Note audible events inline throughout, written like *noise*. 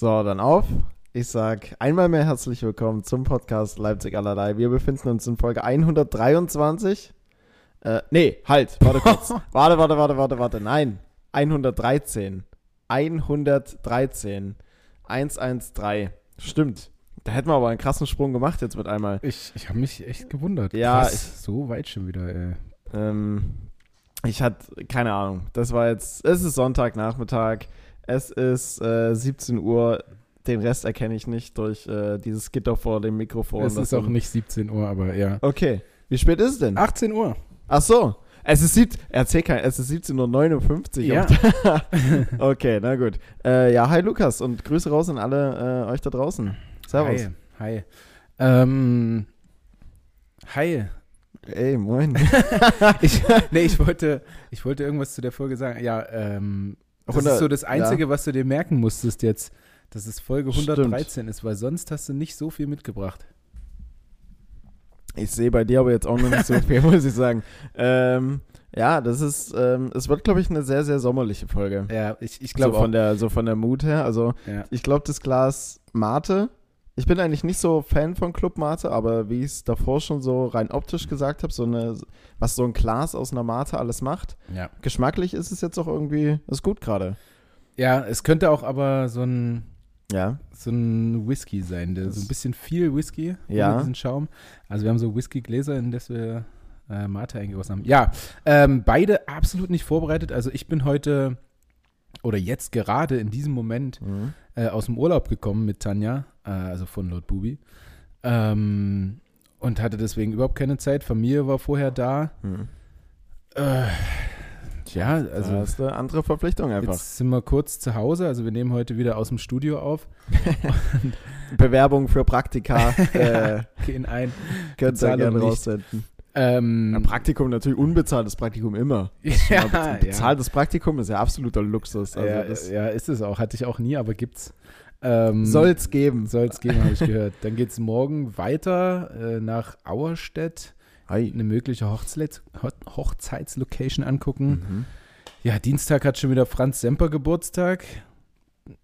So, dann auf. Ich sag einmal mehr herzlich willkommen zum Podcast Leipzig allerlei. Wir befinden uns in Folge 123. Äh, nee, halt, warte kurz. *laughs* warte, warte, warte, warte, warte. Nein, 113. 113. 113. Stimmt. Da hätten wir aber einen krassen Sprung gemacht jetzt mit einmal. Ich, ich habe mich echt gewundert. Ja, Krass, ich- so weit schon wieder, ey. Ähm, ich hatte keine Ahnung. Das war jetzt, es ist Sonntagnachmittag. Es ist äh, 17 Uhr. Den Rest erkenne ich nicht durch äh, dieses Gitter vor dem Mikrofon. es ist auch nicht 17 Uhr, aber ja. Okay. Wie spät ist es denn? 18 Uhr. Ach so. Es ist, sieb erzähl kein, es ist 17.59 Uhr. Ja. *laughs* okay, na gut. Äh, ja, hi Lukas und Grüße raus an alle äh, euch da draußen. Servus. Hi. Hi. Ähm, hi. Ey, moin. *laughs* *laughs* Ich, nee, ich wollte, ich wollte irgendwas zu der Folge sagen. Ja, ähm, das 100 ist so das Einzige, was du dir merken musstest jetzt, dass es Folge Stimmt. 113 ist, weil sonst hast du nicht so viel mitgebracht. Ich sehe bei dir aber jetzt auch noch nicht so *laughs* viel, muss ich sagen. Ähm, ja, das ist, ähm, es wird, glaube ich, eine sehr, sehr sommerliche Folge. Ja, ich, ich so glaube von der, so von der Mut her. Also, Ja. ich glaube, das Glas Mate. Ich bin eigentlich nicht so Fan von Club Mate, aber wie ich es davor schon so rein optisch gesagt habe, so eine, was so ein Glas aus einer Mate alles macht. ja. Geschmacklich ist es jetzt auch irgendwie, ist gut gerade. Ja, es könnte auch aber so ein, Ja. so ein Whisky sein, der, so ein bisschen viel Whisky, Ja. ohne diesen Schaum. Also wir haben so Whiskygläser, in das wir äh, Mate eingegossen haben. Ja, ähm, beide absolut nicht vorbereitet. Also ich bin heute oder jetzt gerade in diesem Moment Mhm. äh, aus dem Urlaub gekommen mit Tanja, äh, also von Lord Bubi. Ähm, und hatte deswegen überhaupt keine Zeit. Familie war vorher da. Mhm. Äh, ja, Also, das ist eine andere Verpflichtung einfach. jetzt sind wir kurz zu Hause. Also wir nehmen heute wieder aus dem Studio auf. *laughs* Bewerbung für Praktika *laughs* äh, Gehen ein. könnt ihr gerne raussenden. Ähm, Ein Praktikum natürlich unbezahltes Praktikum immer. *laughs* ja, Aber ja. bezahltes Praktikum ist ja absoluter Luxus. Also ja, das ja, ist es auch. Hatte ich auch nie, aber gibt's. Ähm, soll's geben. Soll es geben, habe ich gehört. Dann geht es morgen weiter äh, nach Auerstedt. Hi. Eine mögliche Hochzeit, Ho- Hochzeitslocation angucken. Mhm. Ja, Dienstag hat schon wieder Franz Semper Geburtstag.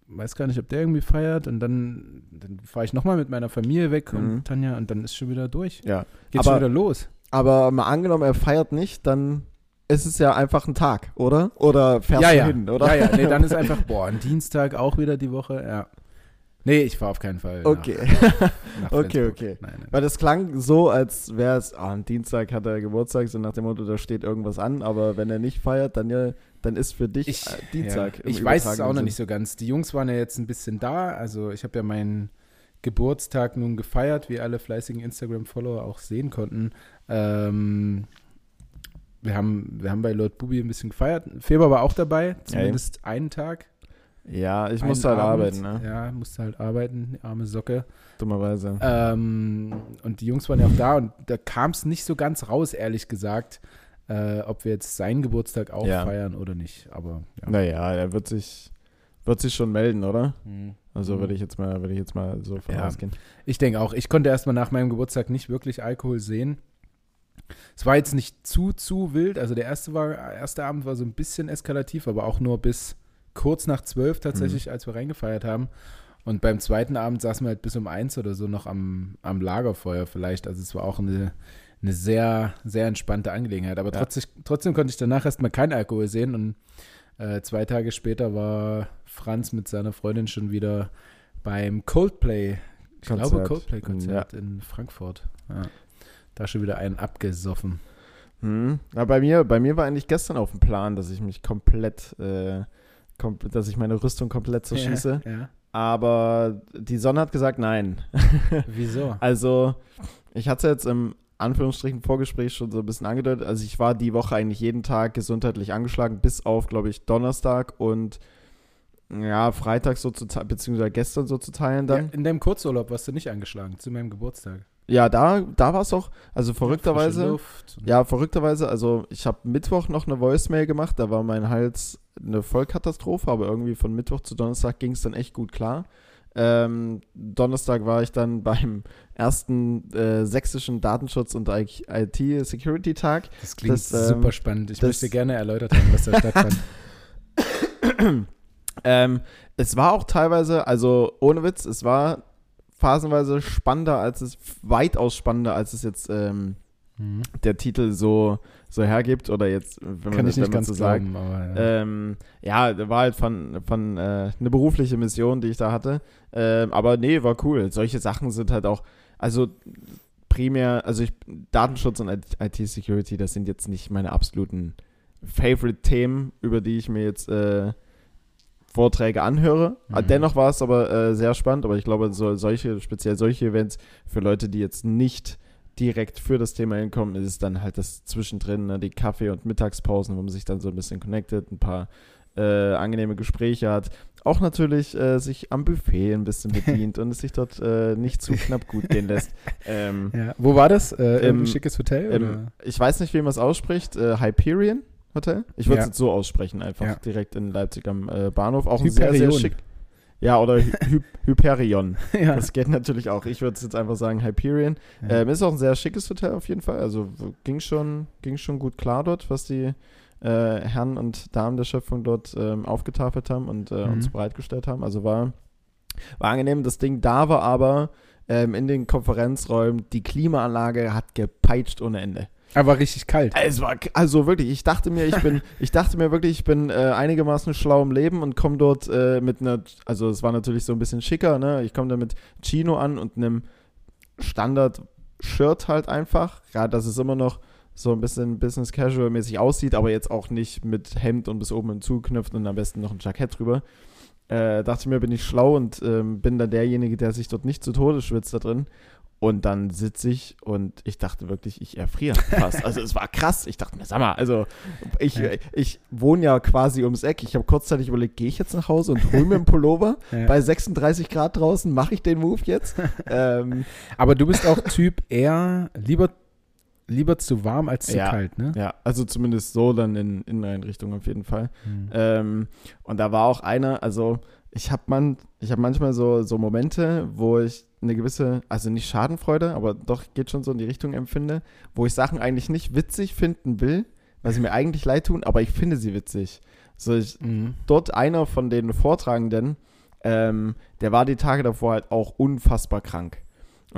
Weiß gar nicht, ob der irgendwie feiert. Und dann, dann fahre ich nochmal mit meiner Familie weg Mhm. und Tanja und dann ist schon wieder durch. Ja. Geht schon wieder los. Aber mal angenommen, er feiert nicht, dann ist es ja einfach ein Tag, oder? Oder fährst ja, du ja. hin, oder? Ja, ja. Nee, dann ist *laughs* einfach, boah, ein Dienstag auch wieder die Woche. Ja. Nee, ich fahre auf keinen Fall. Okay. Nach, nach Okay, *laughs* *laughs* okay. Nein, nein. Weil das klang so, als wäre es, ah, am Dienstag hat er Geburtstag, so nach dem Motto, da steht irgendwas an, aber wenn er nicht feiert, dann ja, dann ist für dich Ich, äh, Dienstag. ja, ich weiß es auch noch nicht so ganz. Die Jungs waren ja jetzt ein bisschen da. Also ich habe ja meinen Geburtstag nun gefeiert, wie alle fleißigen Instagram-Follower auch sehen konnten. Ähm, wir, haben, wir haben bei Lord Bubi ein bisschen gefeiert. Feber war auch dabei, zumindest einen Tag. Ja, ich musste halt Abend. arbeiten, ne? Ja, musste halt arbeiten, arme Socke. Dummerweise. Ähm, und die Jungs waren ja auch da und da kam es nicht so ganz raus, ehrlich gesagt, äh, ob wir jetzt seinen Geburtstag auch Ja. feiern oder nicht. Aber ja. Naja, er wird sich, wird sich schon melden, oder? Hm. Also Mhm. würde ich jetzt mal, würde ich jetzt mal so von Ja. Ich denke auch. Ich konnte erstmal nach meinem Geburtstag nicht wirklich Alkohol sehen. Es war jetzt nicht zu, zu wild. Also der erste, war, erste Abend war so ein bisschen eskalativ, aber auch nur bis kurz nach zwölf tatsächlich, als wir reingefeiert haben. Und beim zweiten Abend saßen wir halt bis um eins oder so noch am, am Lagerfeuer vielleicht. Also es war auch eine, eine sehr, sehr entspannte Angelegenheit. Aber Ja. trotzdem, trotzdem konnte ich danach erstmal keinen Alkohol sehen. Und äh, zwei Tage später war Franz mit seiner Freundin schon wieder beim Coldplay ich glaube Konzert. Coldplay-Konzert in Frankfurt. Ja. Da schon wieder einen abgesoffen. Hm. Na, bei mir, bei mir war eigentlich gestern auf dem Plan, dass ich mich komplett, äh, kom dass ich meine Rüstung komplett zerschieße. Ja, ja. Aber die Sonne hat gesagt, nein. *laughs* Wieso? Also, ich hatte es jetzt im Anführungsstrichen Vorgespräch schon so ein bisschen angedeutet. Also, ich war die Woche eigentlich jeden Tag gesundheitlich angeschlagen, bis auf, glaube ich, Donnerstag und ja, Freitag so zu teilen, beziehungsweise gestern so zu teilen Ja, dann. in deinem Kurzurlaub warst du nicht angeschlagen, zu meinem Geburtstag. Ja, da, da war es auch, also verrückterweise. Ja, verrückterweise, also ich habe Mittwoch noch eine Voicemail gemacht, da war mein Hals eine Vollkatastrophe, aber irgendwie von Mittwoch zu Donnerstag ging es dann echt gut klar. Ähm, Donnerstag war ich dann *laughs* beim ersten äh, sächsischen Datenschutz- und IT-Security-Tag. Das klingt das, ähm, super spannend. Ich möchte gerne erläutert haben, was da stattfand. *laughs* *laughs* Ähm, es war auch teilweise, also ohne Witz, es war phasenweise spannender, als es, weitaus spannender, als es jetzt ähm, mhm. der Titel so, so hergibt. Oder jetzt, wenn man, das, wenn man so glauben, sagt. Aber, ja. Ähm, ja, war halt von, von äh, eine berufliche Mission, die ich da hatte. Ähm, aber nee, war cool. Solche Sachen sind halt auch, also primär, also ich, Datenschutz und IT-Security, das sind jetzt nicht meine absoluten Favorite-Themen, über die ich mir jetzt äh, Vorträge anhöre. Mhm. Dennoch war es aber äh, sehr spannend, aber ich glaube, so, solche, speziell solche Events für Leute, die jetzt nicht direkt für das Thema hinkommen, ist es dann halt das Zwischendrin, ne, die Kaffee- und Mittagspausen, wo man sich dann so ein bisschen connectet, ein paar äh, angenehme Gespräche hat. Auch natürlich äh, sich am Buffet ein bisschen *laughs* bedient und es sich dort äh, nicht zu knapp gut gehen lässt. *laughs* Ähm, ja. Wo war das? Äh, Im schickes Hotel? Im, ich weiß nicht, wie man es ausspricht. Äh, Hyperion? Hotel. Ich würde es ja. jetzt so aussprechen, einfach ja. direkt in Leipzig am äh, Bahnhof. Auch Hyperion. ein sehr, sehr schick. Ja, oder Hy *laughs* Hyperion. *laughs* ja. Das geht natürlich auch. Ich würde es jetzt einfach sagen Hyperion. Ähm, ist auch ein sehr schickes Hotel auf jeden Fall. Also ging schon, ging schon gut klar dort, was die äh, Herren und Damen der Schöpfung dort ähm, aufgetafelt haben und äh, mhm. uns bereitgestellt haben. Also war, war angenehm. Das Ding da war aber ähm, in den Konferenzräumen, die Klimaanlage hat gepeitscht ohne Ende. Aber richtig kalt. Es war also wirklich. Ich dachte mir, ich bin, *laughs* ich dachte mir wirklich, ich bin äh, einigermaßen schlau im Leben und komme dort äh, mit einer, also es war natürlich so ein bisschen schicker, ne? Ich komme da mit Chino an und einem Standard-Shirt halt einfach. Ja, das ist immer noch so ein bisschen Business Casual mäßig aussieht, aber jetzt auch nicht mit Hemd und bis oben hinzuknüpft und am besten noch ein Jackett drüber. Äh, dachte mir, bin ich schlau und ähm, bin dann derjenige, der sich dort nicht zu Tode schwitzt da drin. Und dann sitze ich und ich dachte wirklich, ich erfriere fast. Also es war krass. Ich dachte mir, sag mal, also ich, ja. ich wohne ja quasi ums Eck. Ich habe kurzzeitig überlegt, gehe ich jetzt nach Hause und hole mir einen Pullover *laughs* ja. bei 36 Grad draußen? Mache ich den Move jetzt? *laughs* ähm, Aber du bist auch Typ eher lieber lieber zu warm als zu ja, kalt, ne? Ja, also zumindest so dann in Inneneinrichtung auf jeden Fall. Mhm. Ähm, und da war auch einer, also ich habe man, hab manchmal so, so Momente, wo ich eine gewisse, also nicht Schadenfreude, aber doch geht schon so in die Richtung empfinde, wo ich Sachen eigentlich nicht witzig finden will, weil sie mir eigentlich leid tun, aber ich finde sie witzig. So ich, mhm. dort einer von den Vortragenden, ähm, der war die Tage davor halt auch unfassbar krank.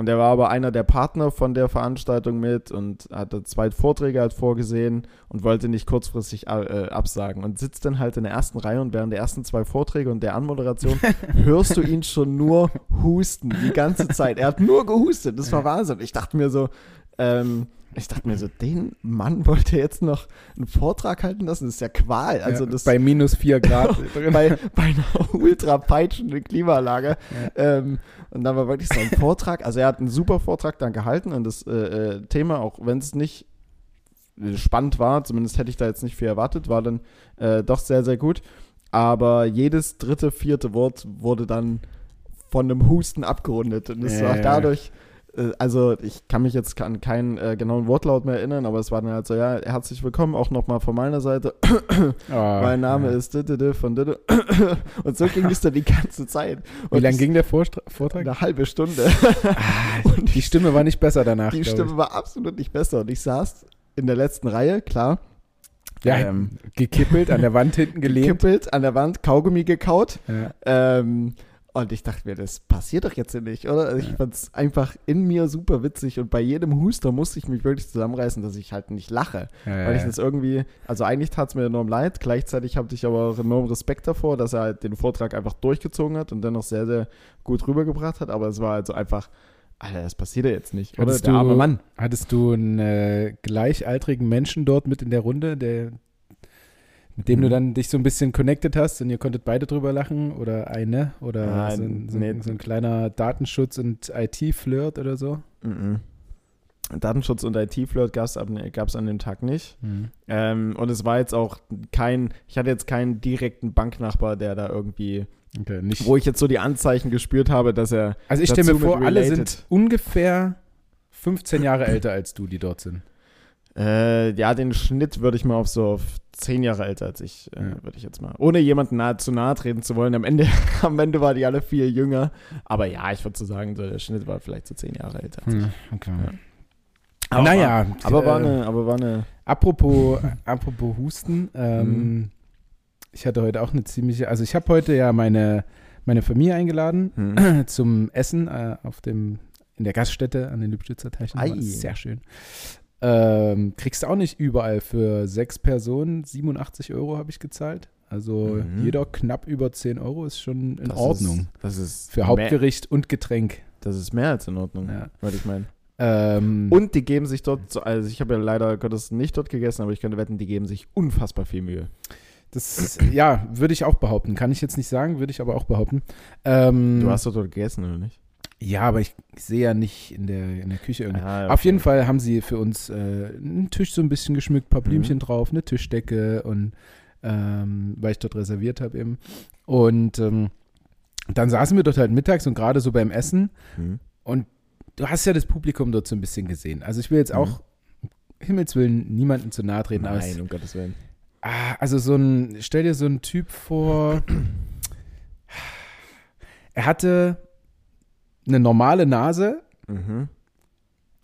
Und er war aber einer der Partner von der Veranstaltung mit und hatte zwei Vorträge halt vorgesehen und wollte nicht kurzfristig äh, absagen und sitzt dann halt in der ersten Reihe und während der ersten zwei Vorträge und der Anmoderation *laughs* hörst du ihn schon nur husten die ganze Zeit. Er hat nur gehustet, das war Wahnsinn. Ich dachte mir so, ähm, ich dachte mir so, den Mann wollte jetzt noch einen Vortrag halten lassen, das ist ja Qual. Also ja, das, bei minus vier Grad. *laughs* bei, bei einer ultra peitschenden Klimaanlage. Ja. Ähm, und dann war wirklich so ein Vortrag. Also er hat einen super Vortrag dann gehalten und das äh, äh Thema, auch wenn es nicht spannend war, zumindest hätte ich da jetzt nicht viel erwartet, war dann äh, doch sehr, sehr gut. Aber jedes dritte, vierte Wort wurde dann von einem Husten abgerundet. Und es ja, war dadurch also ich kann mich jetzt an keinen äh, genauen Wortlaut mehr erinnern, aber es war dann halt so, ja, herzlich willkommen auch nochmal von meiner Seite. oh, *coughs* mein Name ja. ist Didede von Didde. *coughs* Und so ging es dann die ganze Zeit. Und Wie lang ging der Vortrag? Eine halbe Stunde. Ah, *laughs* und die Stimme war nicht besser danach. Die Stimme ich. war absolut nicht besser. Und ich saß in der letzten Reihe, klar. Ja, ähm, gekippelt, an der Wand hinten gelehnt. Gekippelt, an der Wand, Kaugummi gekaut. Ja. Ähm, und ich dachte mir, das passiert doch jetzt nicht, oder? Also ich fand es einfach in mir super witzig und bei jedem Huster musste ich mich wirklich zusammenreißen, dass ich halt nicht lache. Ja, weil ich das irgendwie, also eigentlich tat es mir enorm leid, gleichzeitig hatte ich aber auch enorm Respekt davor, dass er halt den Vortrag einfach durchgezogen hat und dennoch sehr, sehr gut rübergebracht hat, aber es war also einfach, Alter, das passiert ja jetzt nicht, hattest oder? Der arme Mann. Hattest du einen äh, gleichaltrigen Menschen dort mit in der Runde, der mit dem mhm. du dann dich so ein bisschen connected hast und ihr konntet beide drüber lachen oder eine oder Nein, so, ein, so, nee. so, ein, kleiner Datenschutz- und IT-Flirt oder so? Mhm. Datenschutz und IT-Flirt gab es an dem Tag nicht. Mhm. Ähm, und es war jetzt auch kein, ich hatte jetzt keinen direkten Banknachbar, der da irgendwie, okay, wo ich jetzt so die Anzeichen gespürt habe, dass er. Also ich stelle mir vor, alle sind ungefähr 15 Jahre älter als du, die dort sind. Äh, ja, den Schnitt würde ich mal auf so auf zehn Jahre älter als ich, äh, würde ich jetzt mal. Ohne jemanden nahe, zu nahe treten zu wollen. Am Ende, *laughs* am Ende waren die alle vier jünger. Aber ja, ich würde so sagen, so, der Schnitt war vielleicht so zehn Jahre älter als hm, ich. Okay. Ja. Aber naja, war, aber war äh, eine, aber war eine. Apropos, apropos Husten, ähm, mhm. Ich hatte heute auch eine ziemliche, also ich habe heute ja meine, meine Familie eingeladen Hm. *clears throat* zum Essen äh, auf dem, in der Gaststätte an den Lübstützer Teichen. Sehr schön. Ähm, kriegst du auch nicht überall für sechs Personen 87 Euro habe ich gezahlt. Also Mhm. jeder knapp über 10 Euro ist schon in Das Ordnung. Ist, das ist für Hauptgericht und Getränk. Das ist mehr als in Ordnung, Ja. würde ich meinen. Ähm, Und die geben sich dort, so- also ich habe ja leider Gottes nicht dort gegessen, aber ich könnte wetten, die geben sich unfassbar viel Mühe. das, ja, würde ich auch behaupten. Kann ich jetzt nicht sagen, würde ich aber auch behaupten. Ähm, Du hast doch dort gegessen, oder nicht? Ja, aber ich sehe ja nicht in der, in der Küche irgendwie. Ja, Auf jeden Fall haben sie für uns äh, einen Tisch so ein bisschen geschmückt, ein paar Blümchen Mhm. drauf, eine Tischdecke und ähm, weil ich dort reserviert habe eben. Und ähm, dann saßen wir dort halt mittags und gerade so beim Essen Hm. und du hast ja das Publikum dort so ein bisschen gesehen. Also ich will jetzt Mhm. auch Himmels Willen niemanden zu nahe treten. Nein, um Gottes Willen. Ah, also so ein, stell dir so einen Typ vor, *clears throat* er hatte eine normale Nase. Mhm.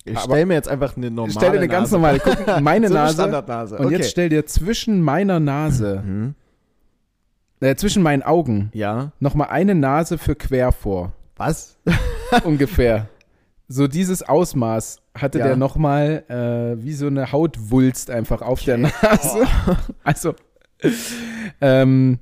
Ich stelle mir jetzt einfach eine normale stell dir eine ganz Nase normale, guck, *laughs* meine so Nase. Standardnase. Und okay. jetzt stell dir zwischen meiner Nase, Mhm. äh, zwischen meinen Augen, Ja. nochmal eine Nase für quer vor. Was? *laughs* ungefähr. So dieses Ausmaß hatte Ja. der nochmal äh, wie so eine Hautwulst einfach auf der Nase. *laughs* Also, ähm,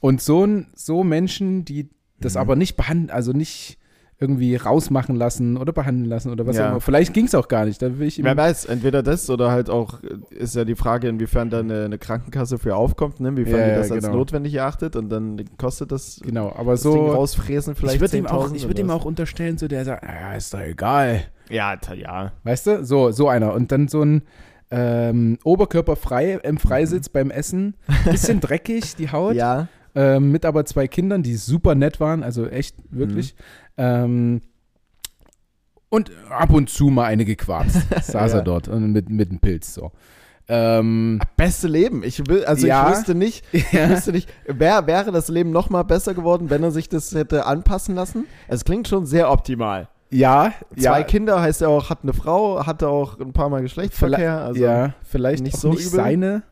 und so, so Menschen, die das Mhm. aber nicht behandeln, also nicht irgendwie rausmachen lassen oder behandeln lassen oder was Ja. auch immer. Vielleicht ging es auch gar nicht. Da will ich Wer weiß, entweder das oder halt auch, ist ja die Frage, inwiefern da eine, eine Krankenkasse für aufkommt, ne? inwiefern Ja, die das als genau. notwendig erachtet und dann kostet das, genau, aber das Ding so. rausfräsen vielleicht Ich würde ihm, auch, 10.000 ich würd ihm auch unterstellen, so der sagt, ja, ist doch egal. Ja, ja. Weißt du? So, so einer. Und dann so ein ähm, Oberkörper frei im Freisitz beim Essen. Bisschen *laughs* dreckig, die Haut. Ja. Ähm, mit aber zwei Kindern, die super nett waren, also echt, wirklich. Ähm, und ab und zu mal eine gequarzt. *laughs* Saß Ja. er dort mit, mit einem Pilz so. Ähm, Beste Leben. Ich will, also Ja. ich wüsste nicht, *laughs* ich ja. wüsste nicht, wär, wäre das Leben noch mal besser geworden, wenn er sich das hätte anpassen lassen? Es klingt schon sehr optimal. ja, Zwei ja, Kinder heißt er auch, hat eine Frau, hatte auch ein paar Mal Geschlechtsverkehr. Also ja, vielleicht nicht so nicht übel. seine,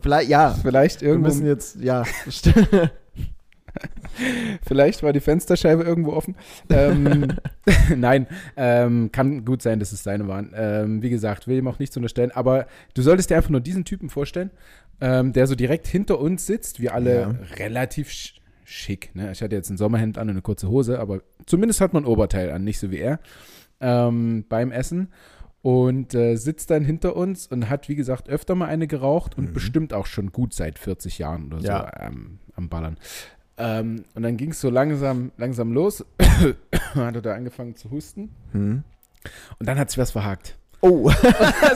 vielleicht, ja. vielleicht Wir irgendwo müssen jetzt, ja. *laughs* Vielleicht war die Fensterscheibe irgendwo offen. Ähm, *laughs* nein, ähm, kann gut sein, dass es seine waren. Ähm, wie gesagt, will ihm auch nichts unterstellen. Aber du solltest dir einfach nur diesen Typen vorstellen, ähm, der so direkt hinter uns sitzt. Wir alle Ja. relativ sch schick. Ne? Ich hatte jetzt ein Sommerhemd an und eine kurze Hose, aber zumindest hat man ein Oberteil an, nicht so wie er ähm, beim Essen. Und äh, sitzt dann hinter uns und hat, wie gesagt, öfter mal eine geraucht und Mhm. bestimmt auch schon gut seit 40 Jahren oder so Ja. ähm, am Ballern. Ähm, und dann ging es so langsam, langsam los. *coughs* hat er da angefangen zu husten. Hm. Und dann hat sich was verhakt. Oh.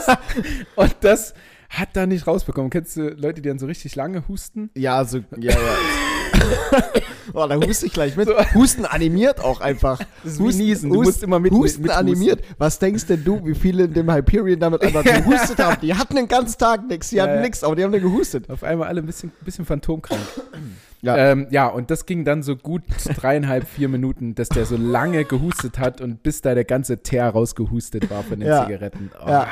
*laughs* Und das hat er nicht rausbekommen. Kennst du Leute, die dann so richtig lange husten? Ja, also, ja, ja. *laughs* *laughs* oh, da huste ich gleich mit. Husten animiert auch einfach. Das ist Husten- Niesen. Du Husten- musst immer mit, Husten mit, animiert. Was denkst denn du, wie viele in dem Hyperion damit einfach *laughs* gehustet haben? Die hatten den ganzen Tag nichts, die Ja, hatten ja. nichts, aber die haben dann gehustet. Auf einmal alle ein bisschen, bisschen phantomkrank. *clears throat* Ja. Ähm, ja, und das ging dann so gut dreieinhalb, vier Minuten, dass der so lange gehustet hat und bis da der ganze Teer rausgehustet war von den Ja. Zigaretten. Oh, Ja.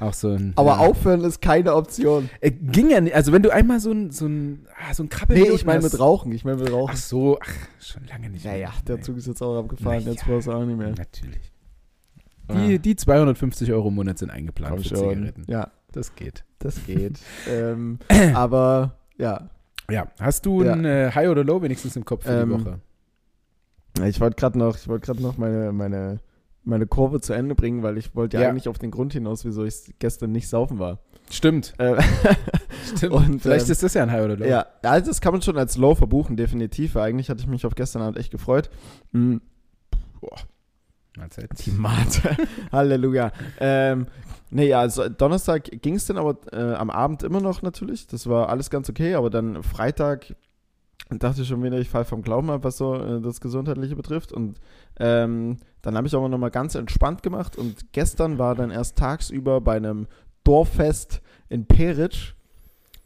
Auch so ein. Aber ja. aufhören ist keine Option. Äh, ging ja nicht. Also, wenn du einmal so ein, so ein, ah, so ein Krabbel. Nee, ich meine mit Rauchen. Ich meine mit Ach Rauchen. so, ach, schon lange nicht. Ja, mehr. der. Zug ist jetzt auch abgefahren. Na Jetzt brauchst du auch nicht mehr. Natürlich. Die, die 250 Euro im Monat sind eingeplant Komm für schon. Zigaretten. Ja, Das geht. das geht. *laughs* ähm, *clears throat* aber ja, Ja, hast du Ja. ein äh, High oder Low wenigstens im Kopf für Ähm, die Woche? ich wollte gerade noch, ich wollte gerade noch meine, meine, meine Kurve zu Ende bringen, weil ich wollte ja, Ja. eigentlich auf den Grund hinaus, wieso ich gestern nicht saufen war. Stimmt. Äh, *laughs* Stimmt. Und, Vielleicht ähm, ist das ja ein High oder Low. ja, also das kann man schon als Low verbuchen, definitiv. Eigentlich hatte ich mich auf gestern Abend echt gefreut. Mhm. Mahlzeit. Die Mate. *laughs* Halleluja. Ähm, nee, ja, also Donnerstag ging es dann aber äh, am Abend immer noch natürlich. Das war alles ganz okay, aber dann Freitag dachte ich schon wieder, ich falle vom Glauben ab, was so äh, das Gesundheitliche betrifft. Und ähm, dann habe ich aber nochmal ganz entspannt gemacht. Und gestern war dann erst tagsüber bei einem Dorffest in Peritsch.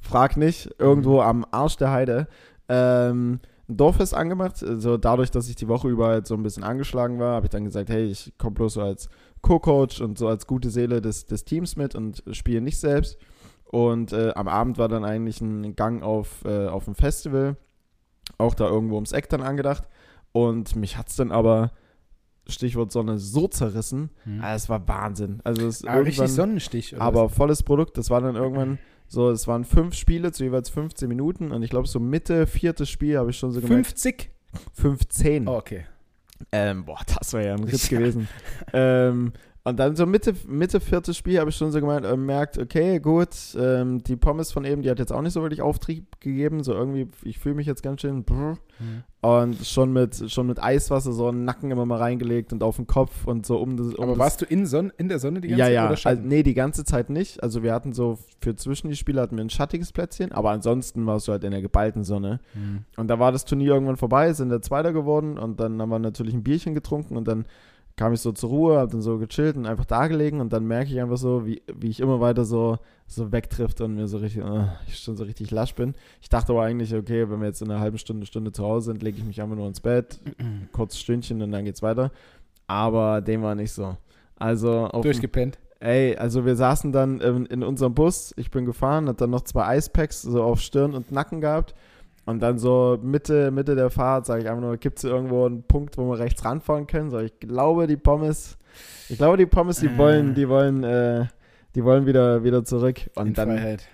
Frag nicht, irgendwo am Arsch der Heide. Ähm, ein Dorffest angemacht. Also dadurch, dass ich die Woche über halt so ein bisschen angeschlagen war, habe ich dann gesagt, hey, ich komme bloß so als Co-Coach und so als gute Seele des, des Teams mit und spiele nicht selbst. Und äh, am Abend war dann eigentlich ein Gang auf, äh, auf ein Festival, auch da irgendwo ums Eck dann angedacht. Und mich hat es dann aber, Stichwort Sonne, so zerrissen. Hm. Ah, es war Wahnsinn. Also es Ah, richtig Sonnenstich. Aber was? volles Produkt. Das war dann irgendwann so, es waren fünf Spiele zu jeweils 15 Minuten und ich glaube so Mitte, viertes Spiel habe ich schon so gemerkt. 50? 15. Oh, okay. Ähm, boah, das wäre ja ein *laughs* Ritz gewesen. ähm, und dann so Mitte, Mitte viertes Spiel habe ich schon so gemeint, äh, merkt, okay, gut, ähm, die Pommes von eben, die hat jetzt auch nicht so wirklich Auftrieb gegeben. So irgendwie, ich fühle mich jetzt ganz schön. Brr. Hm. Und schon mit, schon mit Eiswasser so einen Nacken immer mal reingelegt und auf den Kopf und so um das. Um Aber das, warst du in, Sonne, in der Sonne die ganze ja, Zeit? ja. Oder Also, nee, die ganze Zeit nicht. Also wir hatten so, für zwischen die Spiele hatten wir ein schattiges Plätzchen, aber ansonsten warst du halt in der geballten Sonne. Hm. Und da war das Turnier irgendwann vorbei, sind der Zweiter geworden und dann haben wir natürlich ein Bierchen getrunken und dann kam ich so zur Ruhe, hab dann so gechillt und einfach da gelegen und dann merke ich einfach so, wie, wie ich immer weiter so, so wegtrifft und mir so richtig, äh, ich schon so richtig lasch bin. Ich dachte aber eigentlich, okay, wenn wir jetzt in einer halben Stunde, Stunde zu Hause sind, lege ich mich einfach nur ins Bett, *clears throat* kurz Stündchen und dann geht's weiter. Aber dem war nicht so. Also auf Durchgepennt. Ey, also wir saßen dann ähm, in unserem Bus, ich bin gefahren, hat dann noch zwei Eispacks so auf Stirn und Nacken gehabt. Und dann so Mitte, Mitte der Fahrt sage ich einfach nur, gibt es irgendwo einen Punkt, wo wir rechts ranfahren können? So, ich glaube, die Pommes, ich glaube, die Pommes, die Äh. wollen, die wollen, äh, die wollen wieder, wieder zurück. Und in dann, Freiheit.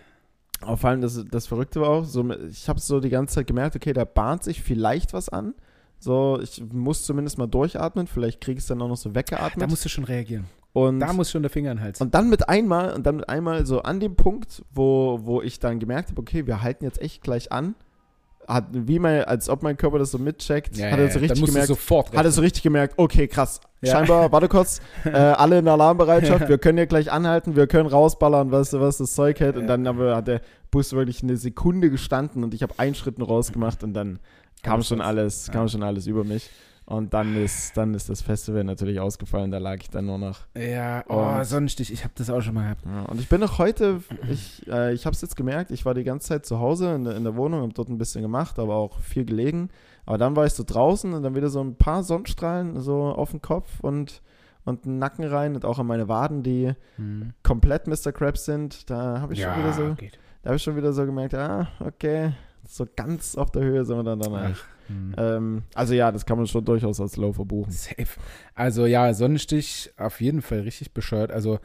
auf allem das, das Verrückte war auch, so, ich habe so die ganze Zeit gemerkt, okay, da bahnt sich vielleicht was an. So, ich muss zumindest mal durchatmen, vielleicht kriege ich es dann auch noch so Da weggeatmet. musst du schon reagieren. und Da muss schon der Finger in den Hals. und dann mit einmal, und dann mit einmal so an dem Punkt, wo, wo ich dann gemerkt habe, okay, wir halten jetzt echt gleich an, hat, wie mein, als ob mein Körper das so mitcheckt, ja, hat ja, er so richtig gemerkt, hat er so richtig gemerkt, okay, krass, Ja. scheinbar, warte kurz, *laughs* äh, alle in Alarmbereitschaft, wir können hier gleich anhalten, wir können rausballern, weißt du, was das Zeug hält. Und Ja. dann haben wir, hat der Bus wirklich eine Sekunde gestanden und ich habe einen Schritt nur rausgemacht und dann kam schon alles, Ja. kam schon alles über mich. Und dann ist, dann ist das Festival natürlich ausgefallen, da lag ich dann nur noch Ja, oh, Sonnenstich, ich habe das auch schon mal gehabt. Ja, und ich bin auch heute, ich, äh, ich habe es jetzt gemerkt, ich war die ganze Zeit zu Hause in der, in der Wohnung, habe dort ein bisschen gemacht, aber auch viel gelegen. Aber dann war ich so draußen und dann wieder so ein paar Sonnenstrahlen so auf den Kopf und, und den Nacken rein und auch an meine Waden, die Hm. komplett Mr. Krabs sind. Da habe ich schon wieder so, geht. da habe ich schon wieder so gemerkt, ah, okay, so ganz auf der Höhe sind wir dann danach. Ach, hm. Ähm, also ja, das kann man schon durchaus als Low verbuchen. Safe. Also ja, Sonnenstich auf jeden Fall richtig bescheuert. Also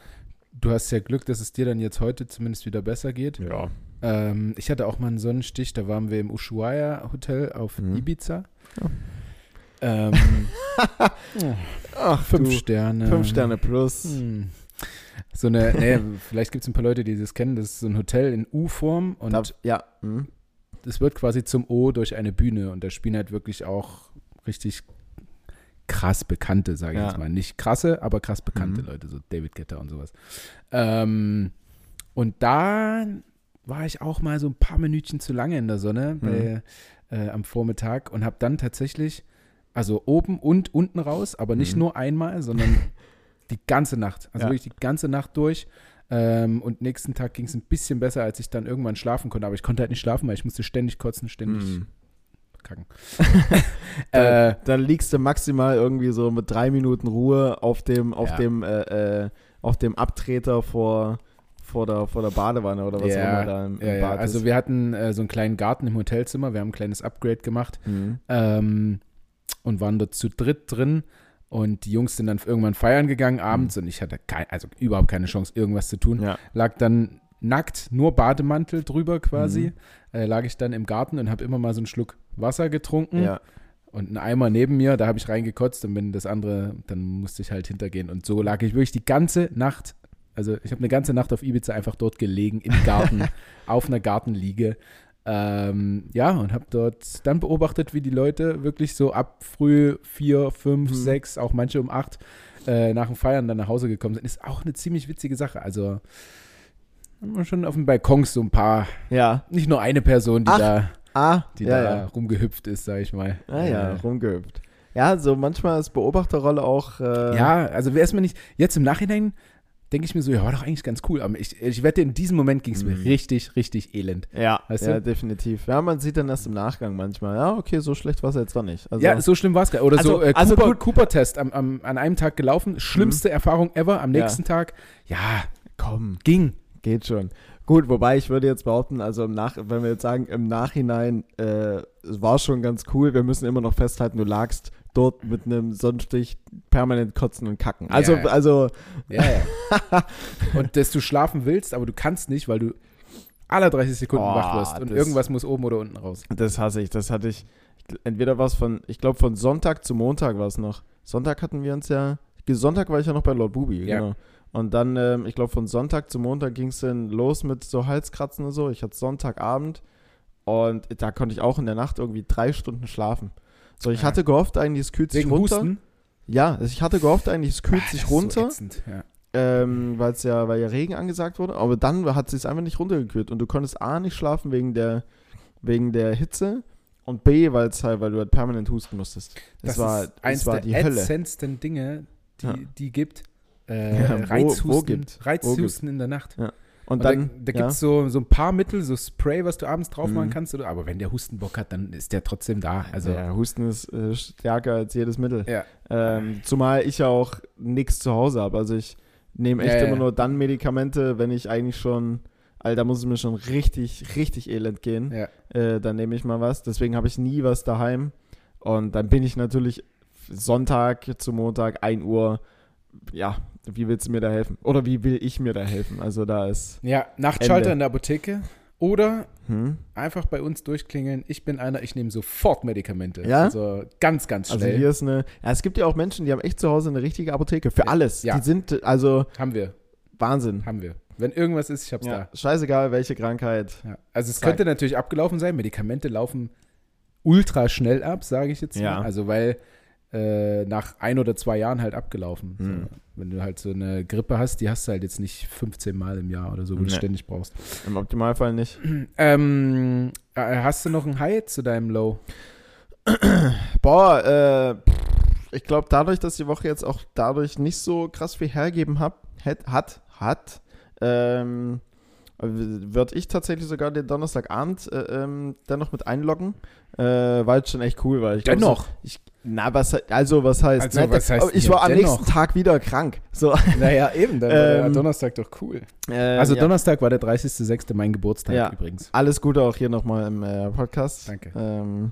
du hast ja Glück, dass es dir dann jetzt heute zumindest wieder besser geht. Ja. Ähm, ich hatte auch mal einen Sonnenstich, da waren wir im Ushuaia Hotel auf Mhm. Ibiza. Ja. Ähm, *laughs* Ach, fünf du, Sterne. fünf Sterne plus. Hm. So eine, nee, *laughs* vielleicht gibt es ein paar Leute, die das kennen. Das ist so ein Hotel in U-Form und Da, ja, hm. Das wird quasi zum O durch eine Bühne und da spielen halt wirklich auch richtig krass bekannte, sage ich Ja. jetzt mal. Nicht krasse, aber krass bekannte Mhm. Leute, so David Guetta und sowas. Ähm, und da war ich auch mal so ein paar Minütchen zu lange in der Sonne bei, äh, am Vormittag und habe dann tatsächlich, also oben und unten raus, aber nicht Mhm. nur einmal, sondern *laughs* die ganze Nacht. Also Ja. wirklich die ganze Nacht durch. Ähm, und nächsten Tag ging es ein bisschen besser, als ich dann irgendwann schlafen konnte. Aber ich konnte halt nicht schlafen, weil ich musste ständig kotzen, ständig Hm. kacken. *laughs* Da, äh, dann liegst du maximal irgendwie so mit drei Minuten Ruhe auf dem, auf Ja. dem, äh, äh, auf dem Abtreter vor, vor, der, vor der Badewanne oder was auch Ja, immer da im, im ja, ja. Bad Also ist. wir hatten äh, so einen kleinen Garten im Hotelzimmer. Wir haben ein kleines Upgrade gemacht Mhm. ähm, und waren dort zu dritt drin. Und die Jungs sind dann irgendwann feiern gegangen abends und ich hatte kein, also überhaupt keine Chance, irgendwas zu tun. Ja. Lag dann nackt, nur Bademantel drüber quasi. Mhm. Äh, lag ich dann im Garten und habe immer mal so einen Schluck Wasser getrunken. ja. Und ein Eimer neben mir, da habe ich reingekotzt und wenn das andere, dann musste ich halt hintergehen. Und so lag ich wirklich die ganze Nacht, also ich habe eine ganze Nacht auf Ibiza einfach dort gelegen, im Garten, *laughs* auf einer Gartenliege. Ähm, ja, und habe dort dann beobachtet, wie die Leute wirklich so ab früh vier, fünf, Mhm. sechs, auch manche um acht äh, nach dem Feiern dann nach Hause gekommen sind. Ist auch eine ziemlich witzige Sache. Also haben wir schon auf dem Balkons so ein paar, ja. nicht nur eine Person, die Ach, da, Ah, die ja, da ja. rumgehüpft ist, sag ich mal. Ah, ja, Äh, rumgehüpft. Ja, so manchmal ist Beobachterrolle auch. Äh, Ja, also erstmal nicht. Jetzt im Nachhinein denke ich mir so, ja, war doch eigentlich ganz cool. Aber ich, ich wette, in diesem Moment ging es mir Mhm. richtig, richtig elend. Ja, Weißt ja du? definitiv. Ja, man sieht dann erst im Nachgang manchmal. Ja, okay, so schlecht war es jetzt doch nicht. Also, ja, so schlimm war es gerade. Oder Also- so äh, also Cooper. Cooper-Test am, am, an einem Tag gelaufen. Schlimmste Erfahrung ever. Am Ja. nächsten Tag, ja, komm, ging. geht schon. Gut, wobei ich würde jetzt behaupten, also im Nach wenn wir jetzt sagen, im Nachhinein äh, es war schon ganz cool, wir müssen immer noch festhalten, du lagst dort mit einem Sonnenstich permanent kotzen und kacken. Also, Ja, ja. also Ja, ja. *laughs* und dass du schlafen willst, aber du kannst nicht, weil du alle 30 Sekunden Oh, wach wirst und das- irgendwas muss oben oder unten raus. das hasse ich. Das hatte ich, entweder was von, ich glaube von Sonntag zu Montag war es noch. Sonntag hatten wir uns ja, Sonntag war ich ja noch bei Lord Bubi, Ja. genau. Und dann, ähm, ich glaube von Sonntag zu Montag ging es dann los mit so Halskratzen und so. Ich hatte Sonntagabend und da konnte ich auch in der Nacht irgendwie drei Stunden schlafen. So, ich Ja. hatte gehofft eigentlich, es kühlt sich Wegen runter. Husten. Ja, ich hatte gehofft eigentlich, es kühlt Ah, sich so runter. ätzend, ja. ähm, weil es ja, weil ja Regen angesagt wurde, aber dann hat es sich einfach nicht runtergekühlt und du konntest A nicht schlafen wegen der, wegen der Hitze und B, weil es halt, weil du halt permanent husten musstest. Das, Das war, ist das eins war der die ätzendsten Dinge, die, Ja. die gibt. Äh, Ja, wo- Reizhusten, wo gibt? Wo Reizhusten in der Nacht. Und, Und dann, da, da ja, gibt es so, so ein paar Mittel, so Spray, was du abends drauf machen Mhm. kannst. Oder, aber wenn der Hustenbock hat, dann ist der trotzdem da. Also, der Husten ist äh, stärker als jedes Mittel. ja. Ähm, zumal ich ja auch nichts zu Hause habe. Also ich nehme echt Ja, ja, immer ja. nur dann Medikamente, wenn ich eigentlich schon, Alter, da muss es mir schon richtig, richtig elend gehen. ja. äh, dann nehme ich mal was. Deswegen habe ich nie was daheim. Und dann bin ich natürlich Sonntag zu Montag, 1 Uhr, ja, wie willst du mir da helfen? Oder wie will ich mir da helfen? Also da ist, Ja, Nachtschalter Ende. in der Apotheke. Oder hm? einfach bei uns durchklingeln. Ich bin einer, ich nehme sofort Medikamente. Ja? Also ganz, ganz also schnell. hier ist eine, ja, es gibt ja auch Menschen, die haben echt zu Hause eine richtige Apotheke für alles. Ja. Die sind, also haben wir, Wahnsinn. haben wir. Wenn irgendwas ist, ich hab's Ja, scheißegal, welche Krankheit. da. Ja. Also es Zack. könnte natürlich abgelaufen sein. Medikamente laufen ultra schnell ab, sage ich jetzt Ja. mal. Also weil äh, nach ein oder zwei Jahren halt abgelaufen. Hm. So, wenn du halt so eine Grippe hast, die hast du halt jetzt nicht 15 Mal im Jahr oder so, wo du Nee. ständig brauchst. Im Optimalfall nicht. *clears throat* Ähm, äh, hast du noch ein High zu deinem Low? *clears throat* Boah, äh, ich glaube, dadurch, dass die Woche jetzt auch dadurch nicht so krass viel hergeben hab, hat, hat, hat ähm, würde ich tatsächlich sogar den Donnerstagabend äh, ähm, dennoch mit einloggen, äh, weil es schon echt cool war. Ich glaub, Dennoch. So, ich, na, was, also was heißt, Also, ne, was heißt ich war am dennoch? nächsten Tag wieder krank. So, *laughs* Naja, eben, dann war der Ähm, Donnerstag doch cool. äh, Also ja. Donnerstag war der 30.06. mein Geburtstag Ja. übrigens. Alles Gute auch hier nochmal im äh, Podcast. Danke. Ähm,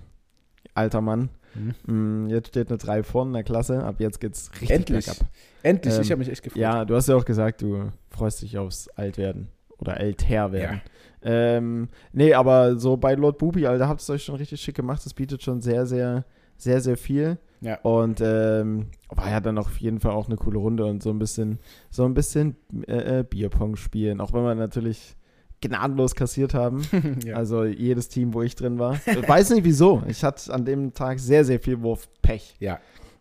alter Mann. Mhm. Mm, jetzt steht eine 3 vorne in der Klasse. Ab jetzt geht's richtig Endlich. bergab. Endlich, Ähm, ich habe mich echt gefreut. Ja, du hast ja auch gesagt, du freust dich aufs Altwerden oder älter werden. Ähm, nee, aber so bei Lord Bubi, Alter, habt ihr es euch schon richtig schick gemacht. Das bietet schon sehr, sehr, sehr, sehr viel. Ja. Und ähm, war ja dann auf jeden Fall auch eine coole Runde und so ein bisschen, so ein bisschen äh, äh, Bierpong spielen. Auch wenn wir natürlich gnadenlos kassiert haben. *laughs* ja. Also jedes Team, wo ich drin war. Ich weiß nicht wieso. Ich hatte an dem Tag sehr, sehr viel Wurfpech. ja.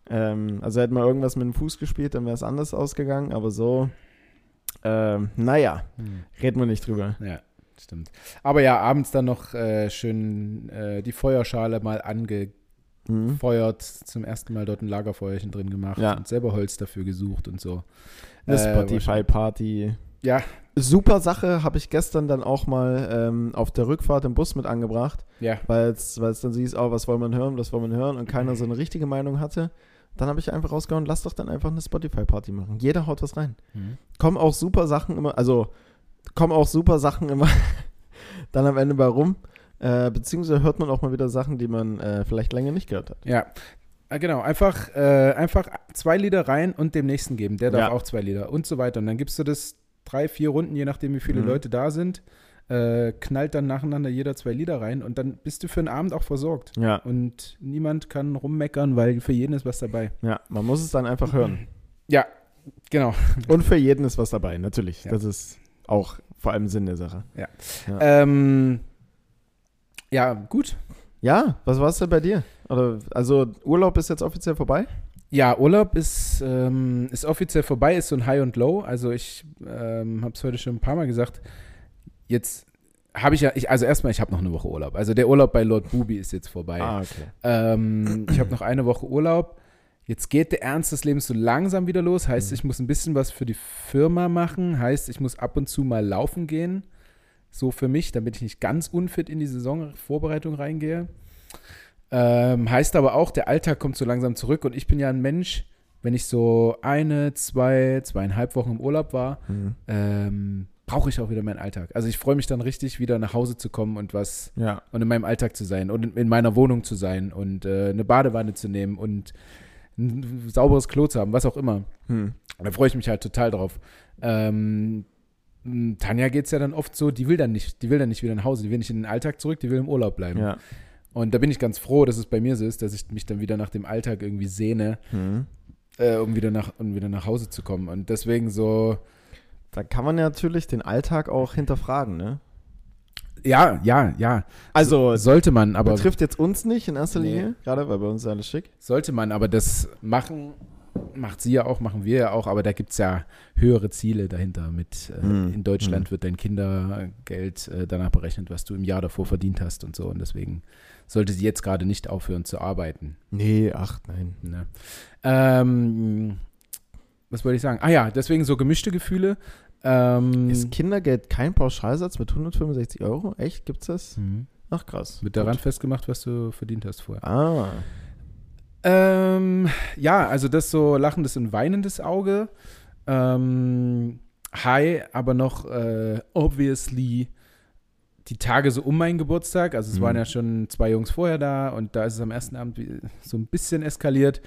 Ähm, also hätten wir irgendwas mit dem Fuß gespielt, dann wäre es anders ausgegangen. Aber so, ähm, naja, Hm. reden wir nicht drüber. ja, stimmt. Aber ja, abends dann noch äh, schön äh, die Feuerschale mal angefeuert, Mhm. zum ersten Mal dort ein Lagerfeuerchen drin gemacht Ja. und selber Holz dafür gesucht und so. Eine Äh, Spotify-Party. Ja, Super Sache, habe ich gestern dann auch mal ähm, auf der Rückfahrt im Bus mit angebracht, ja. weil es dann siehst, oh, was wollen wir hören, was wollen wir hören und keiner so eine richtige Meinung hatte. Dann habe ich einfach rausgehauen, lass doch dann einfach eine Spotify-Party machen. Jeder haut was rein. Mhm. Kommen auch super Sachen immer, also kommen auch super Sachen immer *laughs* dann am Ende bei rum. Äh, beziehungsweise hört man auch mal wieder Sachen, die man äh, vielleicht länger nicht gehört hat. Ja. Ah, Genau, einfach, äh, einfach zwei Lieder rein und dem nächsten geben. Der darf Ja. auch zwei Lieder und so weiter. Und dann gibst du das drei, vier Runden, je nachdem, wie viele Mhm. Leute da sind. Äh, knallt dann nacheinander jeder zwei Lieder rein und dann bist du für den Abend auch versorgt. Ja, Und niemand kann rummeckern, weil für jeden ist was dabei. ja, man muss es dann einfach hören. *clears throat* Ja, genau. *laughs* Und für jeden ist was dabei, natürlich. Ja. Das ist auch vor allem Sinn der Sache. Ähm, ja, gut. Ja, was war es denn bei dir? Oder, also Urlaub ist jetzt offiziell vorbei? Ja, Urlaub ist, ähm, ist offiziell vorbei, ist so ein High und Low. Also ich ähm, habe es heute schon ein paar Mal gesagt. Jetzt habe ich ja, ich, also erstmal, ich habe noch eine Woche Urlaub. Also der Urlaub bei Lord Bubi ist jetzt vorbei. Ah, okay. Ähm, ich habe noch eine Woche Urlaub. Jetzt geht der Ernst des Lebens so langsam wieder los. Heißt, Mhm. ich muss ein bisschen was für die Firma machen. Heißt, ich muss ab und zu mal laufen gehen. So für mich, damit ich nicht ganz unfit in die Saisonvorbereitung reingehe. Ähm, heißt aber auch, der Alltag kommt so langsam zurück und ich bin ja ein Mensch, wenn ich so eine, zwei, zweieinhalb Wochen im Urlaub war, Mhm. ähm, brauche ich auch wieder meinen Alltag. Also ich freue mich dann richtig, wieder nach Hause zu kommen und was Ja. und in meinem Alltag zu sein und in, in meiner Wohnung zu sein und äh, eine Badewanne zu nehmen und ein sauberes Klo zu haben, was auch immer. Hm. Da freue ich mich halt total drauf. Ähm, Tanja geht es ja dann oft so, die will dann nicht, die will dann nicht wieder nach Hause, die will nicht in den Alltag zurück, die will im Urlaub bleiben. Ja. Und da bin ich ganz froh, dass es bei mir so ist, dass ich mich dann wieder nach dem Alltag irgendwie sehne, Hm. äh, um, wieder nach, um wieder nach Hause zu kommen. Und deswegen so, Da kann man ja natürlich den Alltag auch hinterfragen, ne? ja, ja, ja. Also, sollte man, aber betrifft jetzt uns nicht in erster Nee. Linie, gerade weil bei uns ist alles schick. sollte man, aber das machen, macht sie ja auch, machen wir ja auch, aber da gibt es ja höhere Ziele dahinter. Mit äh, Hm, in Deutschland wird dein Kindergeld äh, danach berechnet, was du im Jahr davor verdient hast und so. Und deswegen sollte sie jetzt gerade nicht aufhören zu arbeiten. Nee, ach nein. Ne? Ähm, was wollte ich sagen? Ah ja, deswegen so gemischte Gefühle. Ähm, Ist Kindergeld kein Pauschalsatz mit 165 Euro? Echt? Gibt's das? Mhm. Ach krass. Wird daran festgemacht, was du verdient hast vorher. Ah. Ähm, ja, also das so lachendes und weinendes Auge. Ähm, high, aber noch äh, obviously die Tage so um meinen Geburtstag. Also es Mhm. waren ja schon zwei Jungs vorher da und da ist es am ersten Abend so ein bisschen eskaliert.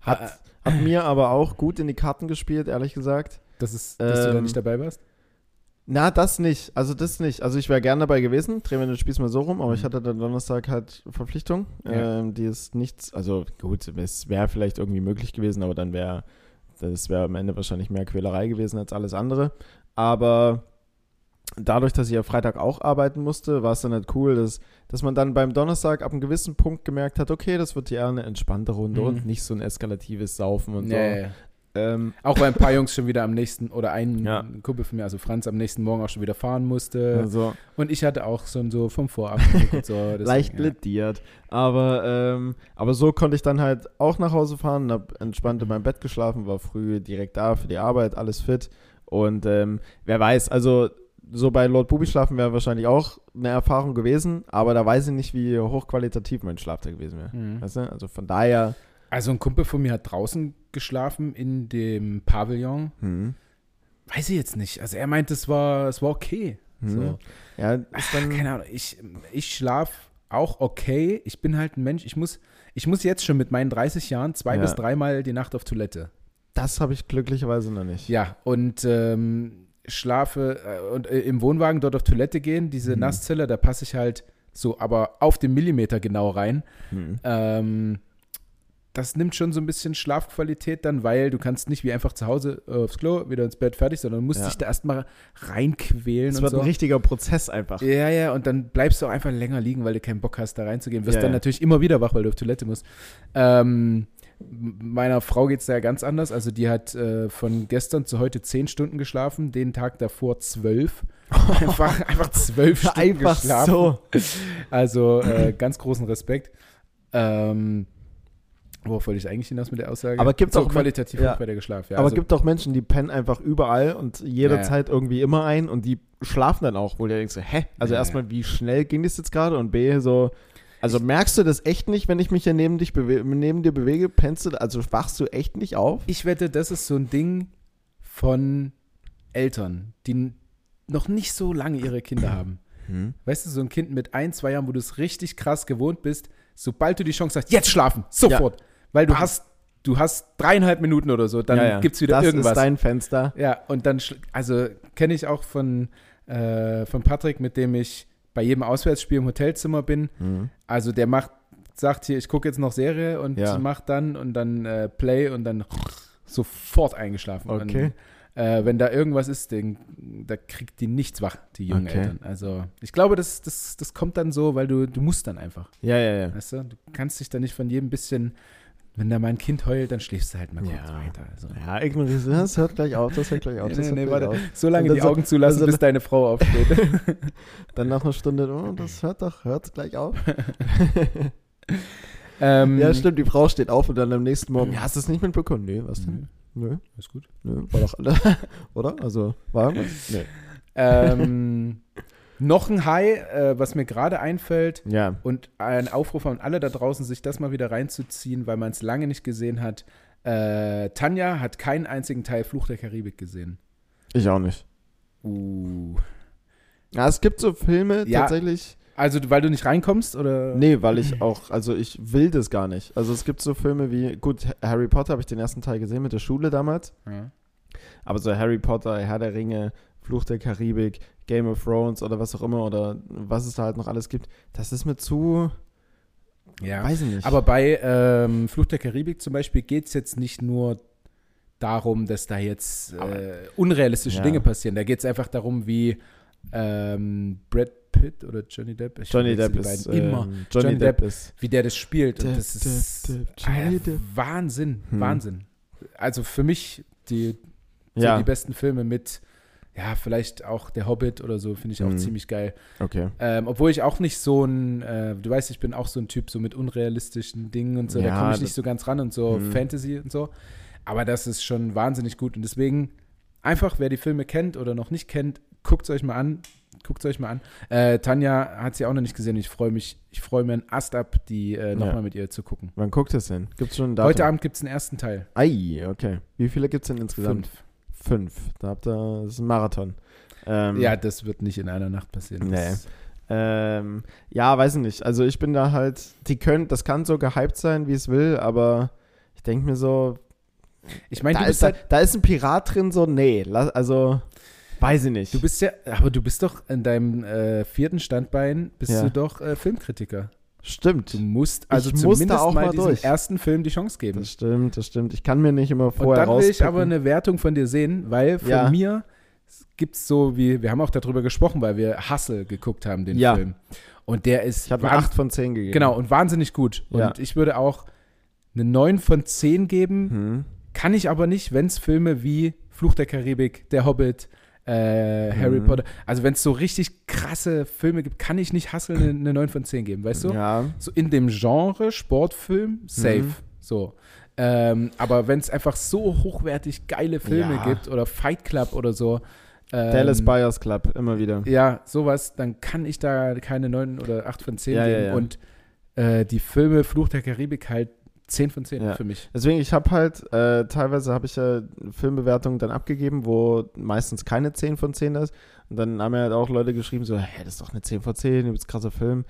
Hat, Äh, hat mir aber auch gut in die Karten gespielt, ehrlich gesagt. Das ist, dass du da Ähm, nicht dabei warst. Na, das nicht. Also das nicht. Also ich wäre gern dabei gewesen. Drehen wir den Spieß mal so rum, aber Mhm. ich hatte dann Donnerstag halt Verpflichtung. Ja. Ähm, die ist nichts, also gut, es wäre vielleicht irgendwie möglich gewesen, aber dann wäre, das wäre am Ende wahrscheinlich mehr Quälerei gewesen als alles andere. Aber dadurch, dass ich ja Freitag auch arbeiten musste, war es dann halt cool, dass, dass man dann beim Donnerstag ab einem gewissen Punkt gemerkt hat, okay, das wird eher eine entspannte Runde Mhm. und nicht so ein eskalatives Saufen und Ja, ja, so. Ähm, Auch weil ein paar Jungs schon wieder am nächsten, oder ein Ja. Kumpel von mir, also Franz, am nächsten Morgen auch schon wieder fahren musste. also, Und ich hatte auch schon so vom Vorabend und so. *laughs* deswegen, leicht ja. lediert. Aber, ähm, aber so konnte ich dann halt auch nach Hause fahren, hab entspannt in meinem Bett geschlafen, war früh direkt da für die Arbeit, alles fit. Und ähm, wer weiß, also so bei Lord Bubi schlafen wäre wahrscheinlich auch eine Erfahrung gewesen, aber da weiß ich nicht, wie hochqualitativ mein Schlaf da gewesen wäre. Mhm. Weißt du? Also von daher. Also ein Kumpel von mir hat draußen geschlafen in dem Pavillon. Hm, Weiß ich jetzt nicht. Also er meint, es war, es war okay. hm. So. Ja, Ach, dann. keine Ahnung. Ich, ich schlaf auch okay. Ich bin halt ein Mensch. Ich muss, ich muss jetzt schon mit meinen 30 Jahren zwei Ja. bis dreimal die Nacht auf Toilette. Das habe ich glücklicherweise noch nicht. Ja, und ähm, schlafe äh, und äh, im Wohnwagen dort auf Toilette gehen, diese Mhm. Nasszelle, da passe ich halt so, aber auf den Millimeter genau rein. Hm. Ähm, das nimmt schon so ein bisschen Schlafqualität dann, weil du kannst nicht wie einfach zu Hause äh, aufs Klo, wieder ins Bett, fertig, sondern du musst Ja. dich da erstmal reinquälen Es und wird so. ein richtiger Prozess einfach. Ja, ja, und dann bleibst du auch einfach länger liegen, weil du keinen Bock hast, da reinzugehen. Wirst Ja, dann ja. natürlich immer wieder wach, weil du auf Toilette musst. Ähm, meiner Frau geht es da ja ganz anders. Also die hat äh, von gestern zu heute zehn Stunden geschlafen, den Tag davor zwölf. *laughs* Einfach, einfach zwölf Stunden Einfach geschlafen. so. Also äh, ganz großen Respekt. Ähm, worauf wollte ich eigentlich hinaus mit der Aussage? Aber gibt's so auch- qualitativ ja. hochwertiger Schlaf. Ja, Aber also, gibt auch Menschen, die pennen einfach überall und jederzeit irgendwie immer ein und die schlafen dann auch, wo du denkst, hä? Also Ja, erstmal, wie schnell ging das jetzt gerade? Und B, so, also merkst du das echt nicht, wenn ich mich hier neben, dich neben dir bewege? Pennst du, also wachst du echt nicht auf? ich wette, das ist so ein Ding von Eltern, die noch nicht so lange ihre Kinder haben. Weißt du, so ein Kind mit ein, zwei Jahren, wo du es richtig krass gewohnt bist, sobald du die Chance hast, jetzt schlafen, sofort. Weil du Bam. hast, du hast dreieinhalb Minuten oder so, dann Ja, ja. gibt's wieder das irgendwas. ist dein Fenster. Ja, und dann, also kenne ich auch von, äh, von Patrick, mit dem ich bei jedem Auswärtsspiel im Hotelzimmer bin. Also der macht, sagt hier, ich gucke jetzt noch Serie und Ja. macht dann und dann äh, Play und dann sofort eingeschlafen. Okay. Und, äh, wenn da irgendwas ist, den, da kriegt die nichts wach, die jungen Okay. Eltern. Also ich glaube, das, das, das kommt dann so, weil du, du musst dann einfach. Ja, ja, ja. Weißt du, du kannst dich da nicht von jedem bisschen, wenn da mal ein Kind heult, dann schläfst du halt mal kurz Ja. weiter. Also. Ja, ignorierst das, hört gleich auf, das hört gleich auf. Das nee, nee, warte. auf. So lange die so- Augen zulassen, also- bis deine Frau aufsteht. *laughs* Dann nach einer Stunde, oh, das hört doch, hört gleich auf. *laughs* ähm, Ja, stimmt, die Frau steht auf und dann am nächsten Morgen, ja, hast du es nicht mitbekommen? Nee, was denn? Nö, Nö, ist gut. nö, war doch alle, *laughs* oder? Also, war irgendwas? Nee. Ähm, noch ein High, äh, was mir gerade einfällt Ja, und ein Aufruf an alle da draußen, sich das mal wieder reinzuziehen, weil man es lange nicht gesehen hat. Äh, Tanja hat keinen einzigen Teil Fluch der Karibik gesehen. ich auch nicht. Uh. Ja, es gibt so Filme Ja. tatsächlich. Also, weil du nicht reinkommst oder? Nee, weil ich auch, also ich will das gar nicht. Also es gibt so Filme wie, gut, Harry Potter habe ich den ersten Teil gesehen mit der Schule damals. Ja. Aber so Harry Potter, Herr der Ringe, Fluch der Karibik, Game of Thrones oder was auch immer oder was es da halt noch alles gibt, das ist mir zu, ja. weiß ich nicht. Aber bei ähm, Fluch der Karibik zum Beispiel geht es jetzt nicht nur darum, dass da jetzt äh, unrealistische Ja. Dinge passieren. Da geht es einfach darum, wie ähm, Brad Pitt oder Johnny Depp, ich Johnny Depp ist, immer, ähm, Johnny, Johnny Depp, Depp ist, wie der das spielt. Und Depp, das ist Depp, Depp. Wahnsinn, Hm. Wahnsinn. Also für mich die, so ja, die besten Filme mit, ja, vielleicht auch Der Hobbit oder so, finde ich auch Mhm. ziemlich geil. okay. Ähm, obwohl ich auch nicht so ein, äh, du weißt, ich bin auch so ein Typ so mit unrealistischen Dingen und so, da Ja, komme ich nicht so ganz ran und so Mhm. Fantasy und so. Aber das ist schon wahnsinnig gut und deswegen einfach, wer die Filme kennt oder noch nicht kennt, guckt es euch mal an. Guckt es euch mal an. Äh, Tanja hat sie auch noch nicht gesehen. Ich freue mich, ich freue mir einen Ast ab, die äh, nochmal Ja. mit ihr zu gucken. Wann guckt es denn? Gibt es schon? Heute Abend gibt es den ersten Teil. Ei, okay. Wie viele gibt es denn insgesamt? Fünf. Fünf. Da habt ihr, das ist ein Marathon. Ähm, Ja, das wird nicht in einer Nacht passieren. Nee. Ähm, ja, weiß ich nicht. Also ich bin da halt, die können, das kann so gehypt sein, wie es will, aber ich denke mir so, Ich meine, da, halt, da ist ein Pirat drin, so, nee, also, weiß ich nicht. du bist ja, aber du bist doch in deinem äh, vierten Standbein, bist Ja. du doch äh, Filmkritiker. Stimmt. Du musst also Ich zumindest da auch mal mal diesem durch. ersten Film die Chance geben. Das stimmt, das stimmt. Ich kann mir nicht immer Und vorher dann will ich aber eine Wertung von dir sehen, weil von Ja. mir gibt es so, wie, wir haben auch darüber gesprochen, weil wir Hustle geguckt haben, den Ja. Film. Und der ist Ich habe eine wahn- 8 von 10 gegeben. Genau, und wahnsinnig gut. Ja. Und ich würde auch eine 9 von 10 geben. Hm. Kann ich aber nicht, wenn es Filme wie Fluch der Karibik, Der Hobbit, äh, Harry Mhm. Potter, also wenn es so richtig krasse Filme gibt, kann ich nicht Hustle eine, eine 9 von 10 geben, weißt du? Ja. So in dem Genre Sportfilm, safe. Mhm. So. Ähm, aber wenn es einfach so hochwertig geile Filme Ja. gibt oder Fight Club oder so, ähm, Dallas Buyers Club, immer wieder. ja, sowas, dann kann ich da keine 9 oder 8 von 10 Ja, ja, geben. ja. Und äh, die Filme Fluch der Karibik halt 10 von 10 Ja. für mich. Deswegen, ich habe halt, äh, teilweise habe ich ja Filmbewertungen dann abgegeben, wo meistens keine 10 von 10 ist. Und dann haben mir halt auch Leute geschrieben, so, hey, das ist doch eine 10 von 10, übelst krasser Film.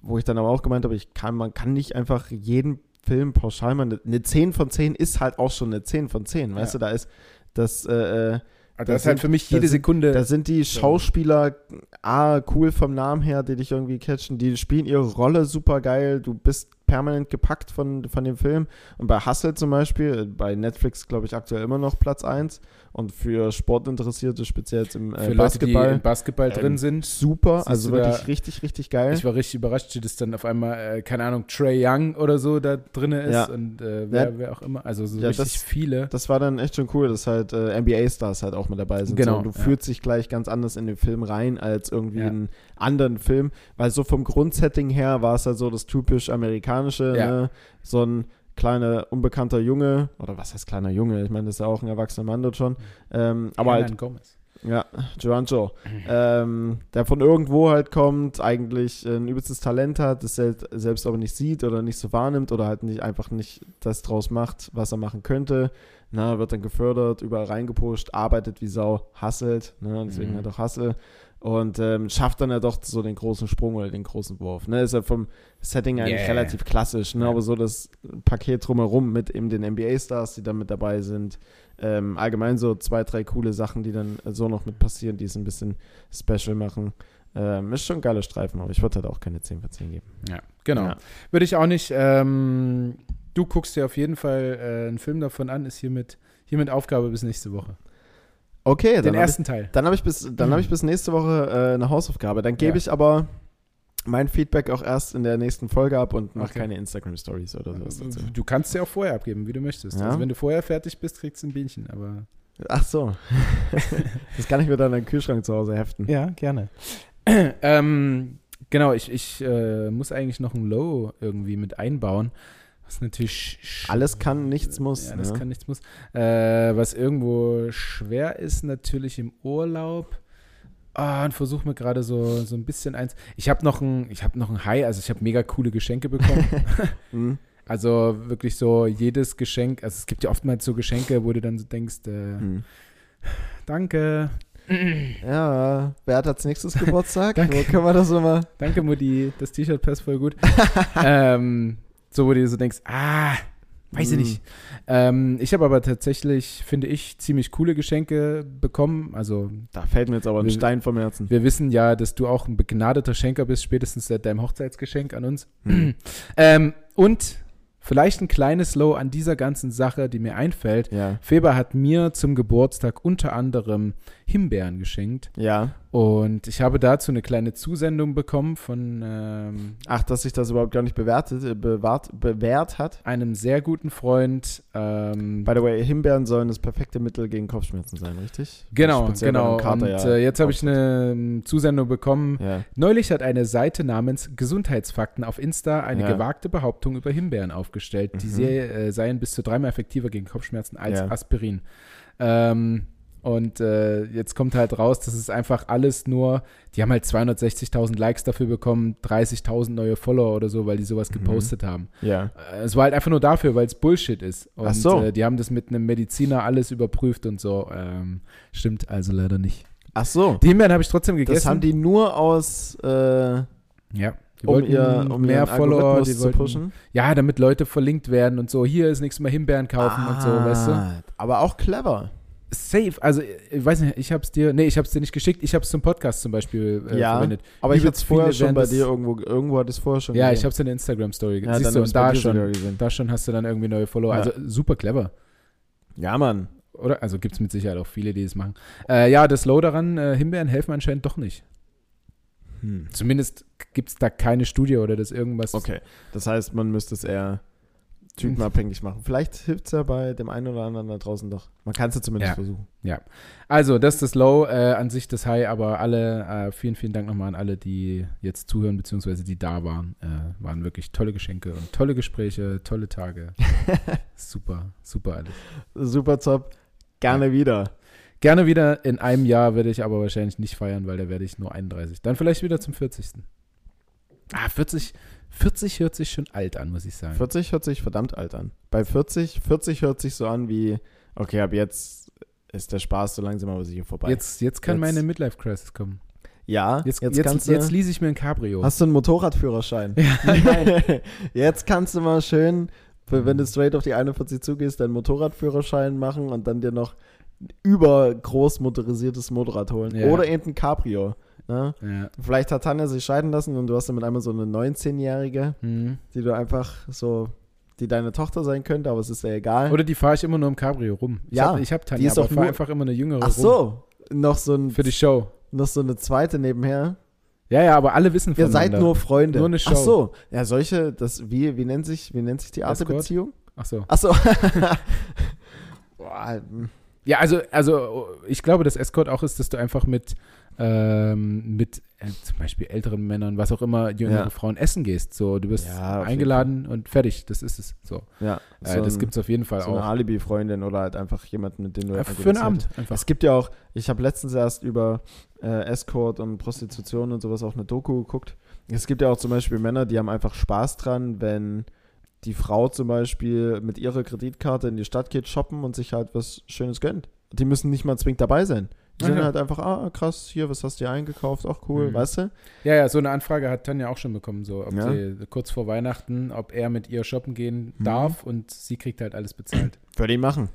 Wo ich dann aber auch gemeint habe, ich kann, man kann nicht einfach jeden Film pauschal machen. Eine 10 von 10 ist halt auch schon eine 10 von 10, weißt Ja. du, da ist das, äh, äh, Also Da das ist halt sind- für mich da jede sind- Sekunde. da sind die Schauspieler A, cool vom Namen her, die dich irgendwie catchen. Die spielen ihre Rolle super geil. Du bist permanent gepackt von, von dem Film. Und bei Hustle zum Beispiel, äh, bei Netflix glaube ich aktuell immer noch Platz 1. Und für Sportinteressierte, speziell jetzt im äh, für Leute, die Basketball, im Basketball ähm, drin sind. super. Also du da- wirklich richtig, richtig geil. Ich war richtig überrascht, dass dann auf einmal, äh, keine Ahnung, Trey Young oder so da drin ist Ja. und äh, wer, Ja. wer auch immer. Also so Ja, richtig das- viele. Das war dann echt schon cool, dass halt äh, NBA-Stars halt auch mit dabei sind. Genau, So, du fühlst dich gleich ganz anders in den Film rein als irgendwie in einen anderen Film. Weil so vom Grundsetting her war es halt so das typisch amerikanische, Ja. ne? So ein kleiner, unbekannter Junge, oder was heißt kleiner Junge? Ich meine, das ist ja auch ein erwachsener Mann dort schon. Ähm, aber halt Gomez. ja, Joancho. Ähm, der von irgendwo halt kommt, eigentlich ein übelstes Talent hat, das sel selbst aber nicht sieht oder nicht so wahrnimmt oder halt nicht einfach nicht das draus macht, was er machen könnte. Na, wird dann gefördert, überall reingepusht, arbeitet wie Sau, hasselt, ne, deswegen Mhm. halt auch Hassel. Und ähm, schafft dann ja doch so den großen Sprung oder den großen Wurf. Ne? Ist ja vom Setting eigentlich Yeah. relativ klassisch, ne? Aber so das Paket drumherum mit eben den NBA-Stars, die dann mit dabei sind, ähm, allgemein so zwei, drei coole Sachen, die dann so noch mit passieren, die es ein bisschen special machen. Ähm, ist schon ein geiler Streifen, aber ich würde halt auch keine 10 von 10 geben. Ja, genau. Ja. Würde ich auch nicht. Ähm, du guckst dir auf jeden Fall äh, einen Film davon an, ist hiermit, hiermit Aufgabe bis nächste Woche. Okay, Den dann habe ich, ersten Teil. dann hab ich, bis- dann hab ich bis nächste Woche äh, eine Hausaufgabe. Dann gebe Ja. ich aber mein Feedback auch erst in der nächsten Folge ab und mache Okay. keine Instagram-Stories oder sowas dazu. Du kannst ja auch vorher abgeben, wie du möchtest. Ja. Also wenn du vorher fertig bist, kriegst du ein Bienchen, aber. Ach so. *laughs* das kann ich mir dann in den Kühlschrank zu Hause heften. Ja, gerne. *clears throat* ähm, genau, ich, ich äh, muss eigentlich noch ein Low irgendwie mit einbauen. Was natürlich. Alles kann, nichts muss. Ja, das ne? kann nichts muss. Äh, was irgendwo schwer ist, natürlich im Urlaub. Ah, und versuche mir gerade so, so ein bisschen eins. Ich habe noch ein, ich habe noch ein High, also ich habe mega coole Geschenke bekommen. *laughs* *laughs* Hm, also wirklich so jedes Geschenk, also es gibt ja oftmals so Geschenke, wo du dann so denkst, äh, hm. danke. Ja, wer hat als nächstes *laughs* Geburtstag? Danke. Wo können wir das nochmal? Danke, Mutti. Das T-Shirt passt voll gut. ähm, so, wo du dir so denkst, ah, weiß ich Hm. nicht. Ähm, ich habe aber tatsächlich, finde ich, ziemlich coole Geschenke bekommen. Also, Da fällt mir jetzt aber ein Wir- Stein vom Herzen. wir wissen ja, dass du auch ein begnadeter Schenker bist, spätestens seit deinem Hochzeitsgeschenk an uns. Hm. *clears throat* Ähm, und vielleicht ein kleines Low an dieser ganzen Sache, die mir einfällt. Ja. Feber hat mir zum Geburtstag unter anderem Himbeeren geschenkt. Ja. Und ich habe dazu eine kleine Zusendung bekommen von ähm, Ach, dass sich das überhaupt gar nicht bewertet, äh, bewahrt, bewährt hat. einem sehr guten Freund. Ähm, By the way, Himbeeren sollen das perfekte Mittel gegen Kopfschmerzen sein, richtig? genau, Speziell bei genau. Kater, Und ja. äh, jetzt habe ich eine ähm, Zusendung bekommen. Ja. Neulich hat eine Seite namens Gesundheitsfakten auf Insta eine Ja. gewagte Behauptung über Himbeeren aufgestellt. Die Mhm. sie, äh, seien bis zu dreimal effektiver gegen Kopfschmerzen als. Aspirin. Ähm, und äh, jetzt kommt halt raus, das ist einfach alles nur, die haben halt 260.000 Likes dafür bekommen, 30.000 neue Follower oder so, weil die sowas Mhm. gepostet haben. Ja. Äh, Es war halt einfach nur dafür, weil es Bullshit ist. Und Ach so. äh, die haben das mit einem Mediziner alles überprüft und so. Ähm, stimmt also leider nicht. Ach so. Die Himbeeren habe ich trotzdem gegessen. Das haben die nur aus, äh, ja. Die um, wollten ihr, um mehr Follower, die zu wollten, pushen. ja, damit Leute verlinkt werden und so. Hier ist nichts mehr Himbeeren kaufen und so, weißt du? Ah, Aber auch clever. Safe, also ich weiß nicht, ich hab's dir, nee, ich hab's dir nicht geschickt, ich hab's zum Podcast zum Beispiel äh, Ja, verwendet. Aber ich es vorher schon bei dir irgendwo, irgendwo ich es vorher schon Ja, ich gesehen. hab's in der Instagram-Story ja, Siehst du, hab's und da schon, da schon hast du dann irgendwie neue Follower. Ja. Also super clever. Ja, Mann. Oder? Also gibt es mit Sicherheit auch viele, die das machen. Äh, ja, das Low daran, äh, Himbeeren helfen anscheinend doch nicht. Hm. Zumindest gibt es da keine Studie oder das irgendwas. Okay, das heißt, man müsste es eher typenabhängig machen. Vielleicht hilft es ja bei dem einen oder anderen da draußen doch. Man kann es ja zumindest Ja. versuchen. Also, das ist das Low, äh, an sich das High, aber alle, äh, vielen, vielen Dank nochmal an alle, die jetzt zuhören, beziehungsweise die da waren. Äh, waren wirklich tolle Geschenke und tolle Gespräche, tolle Tage. *laughs* super, super alles. Super top. Gerne wieder. Gerne wieder in einem Jahr werde ich aber wahrscheinlich nicht feiern, weil da werde ich nur 31. Dann vielleicht wieder zum 40. Ah, 40, 40 hört sich schon alt an, muss ich sagen. 40 hört sich verdammt alt an. Bei 40, 40 hört sich so an wie, okay, ab jetzt ist der Spaß so langsam aber sicher vorbei. Jetzt, jetzt kann Jetzt- meine Midlife-Crisis kommen. ja, Jetzt, jetzt, jetzt, kannst jetzt, du, lease ich mir ein Cabrio. hast du einen Motorradführerschein. *laughs* jetzt kannst du mal schön, wenn du straight auf die 41 zugehst, deinen Motorradführerschein machen und dann dir noch übergroß motorisiertes Motorrad holen. Ja. Oder eben ein Cabrio. Ne? ja. Vielleicht hat Tanja sich scheiden lassen und du hast damit einmal so eine 19-Jährige, Hm. die du einfach so, die deine Tochter sein könnte, aber es ist ja egal. Oder die fahre ich immer nur im Cabrio rum. Ich Ja, hab, ich habe die Tanja, ist aber fahre nur- einfach immer eine jüngere Ach rum. so, noch so, ein, Für die Show. noch so eine zweite nebenher. Ja, ja, aber alle wissen Ihr seid voneinander. nur Freunde. Nur eine Show. Ach so, ja, solche, das, wie, wie nennt sich, wie nennt sich die Art der? Beziehung? Ach so. Ach so. *laughs* *laughs* *laughs* Boah, hm. Ja, also, also ich glaube, dass Escort auch ist, dass du einfach mit, ähm, mit äh, zum Beispiel älteren Männern, was auch immer, jüngere Ja. Frauen essen gehst. So, du bist Ja, eingeladen und fertig. Das ist es. So, ja, äh, so das gibt es auf jeden Fall so eine auch. Alibi-Freundin oder halt einfach jemanden, mit dem du Äh, einfach für einen Abend einfach. Es gibt ja auch, ich habe letztens erst über äh, Escort und Prostitution und sowas auch eine Doku geguckt. Es gibt ja auch zum Beispiel Männer, die haben einfach Spaß dran, wenn die Frau zum Beispiel mit ihrer Kreditkarte in die Stadt geht, shoppen und sich halt was Schönes gönnt. Die müssen nicht mal zwingend dabei sein. Die sind ja. halt einfach, ah, krass, hier, was hast du dir eingekauft? Auch cool, Mhm. weißt du? Ja, ja, so eine Anfrage hat Tanja auch schon bekommen, so ob Ja. sie kurz vor Weihnachten, ob er mit ihr shoppen gehen Mhm. darf und sie kriegt halt alles bezahlt. Würde ich machen.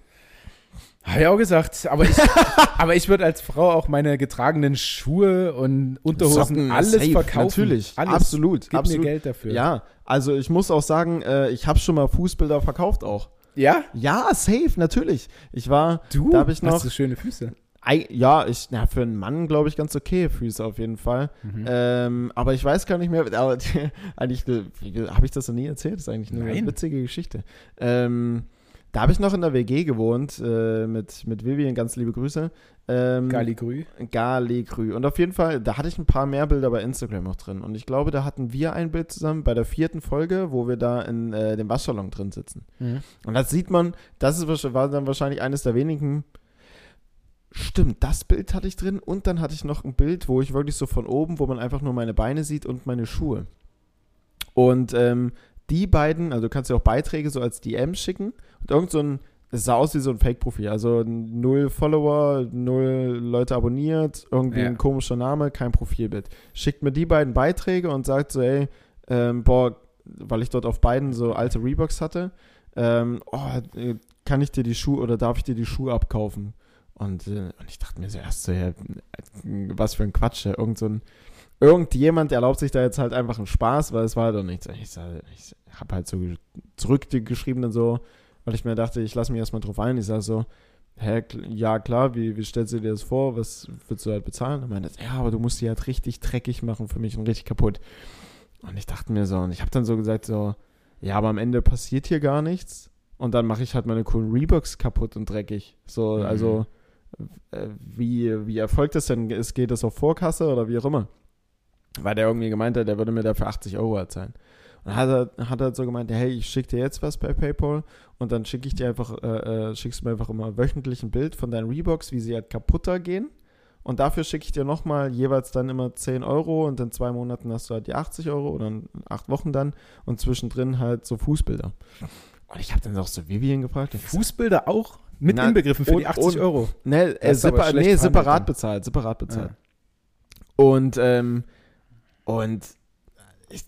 Habe ich auch gesagt, aber ich, *laughs* aber ich würde als Frau auch meine getragenen Schuhe und Unterhosen Socken, alles safe, verkaufen. Natürlich, alles. absolut, Gib absolut. mir Geld dafür. Ja, also ich muss auch sagen, äh, ich habe schon mal Fußbilder verkauft auch. Ja? Ja, safe, natürlich. Ich war, Du? da habe ich noch, Hast du schöne Füße? Ja, ich, na, für einen Mann glaube ich ganz okay Füße auf jeden Fall. Mhm. Ähm, aber ich weiß gar nicht mehr, *laughs* aber eigentlich, habe ich das noch nie erzählt? Das ist eigentlich eine witzige Geschichte. Ähm, da habe ich noch in der WG gewohnt äh, mit, mit Vivian, ganz liebe Grüße. Ähm, Galigrü. Galigrü. Und auf jeden Fall, da hatte ich ein paar mehr Bilder bei Instagram noch drin. Und ich glaube, da hatten wir ein Bild zusammen bei der vierten Folge, wo wir da in äh, dem Waschsalon drin sitzen. Mhm. Und das sieht man, das ist, war dann wahrscheinlich eines der wenigen. Stimmt, das Bild hatte ich drin. Und dann hatte ich noch ein Bild, wo ich wirklich so von oben, wo man einfach nur meine Beine sieht und meine Schuhe. Und ähm, die beiden, also du kannst ja auch Beiträge so als DM schicken. Und irgend so ein es sah aus wie so ein Fake-Profil. Also null Follower, null Leute abonniert, irgendwie Ja. ein komischer Name, kein Profilbild. Schickt mir die beiden Beiträge und sagt so, ey, ähm, boah, weil ich dort auf beiden so alte Reeboks hatte, ähm, oh, äh, kann ich dir die Schuhe oder darf ich dir die Schuhe abkaufen? Und, äh, und ich dachte mir so erst so, ja, was für ein Quatsch, ja, irgend so ein, irgendjemand erlaubt sich da jetzt halt einfach einen Spaß, weil es war doch nichts. Ich, ich habe halt so zurückgeschrieben dann so, weil ich mir dachte, ich lasse mich erstmal drauf ein. Ich sage so, hä, ja klar, wie, wie stellst du dir das vor? Was willst du halt bezahlen? Und meinte, ja, aber du musst die halt richtig dreckig machen für mich und richtig kaputt. Und ich dachte mir so, und ich habe dann so gesagt so, ja, aber am Ende passiert hier gar nichts. Und dann mache ich halt meine coolen Reeboks kaputt und dreckig. So, Mhm. also äh, wie, wie erfolgt das denn? Geht das auf Vorkasse oder wie auch immer? Weil der irgendwie gemeint hat, der würde mir dafür 80 Euro erzahlen. Und dann hat er, hat er halt so gemeint, hey, ich schicke dir jetzt was per PayPal und dann schicke ich dir einfach, äh, äh, schickst du mir einfach immer wöchentlich ein Bild von deinen Reeboks, wie sie halt kaputter gehen. Und dafür schicke ich dir nochmal jeweils dann immer 10 Euro und in zwei Monaten hast du halt die 80 Euro oder in acht Wochen dann und zwischendrin halt so Fußbilder. Und ich habe dann auch so Vivian gefragt. Fußbilder auch mit Na, inbegriffen für und- die 80 und- Euro. Ne, äh, separ nee separat bezahlt, separat bezahlt. Ja. Und, ähm, und ich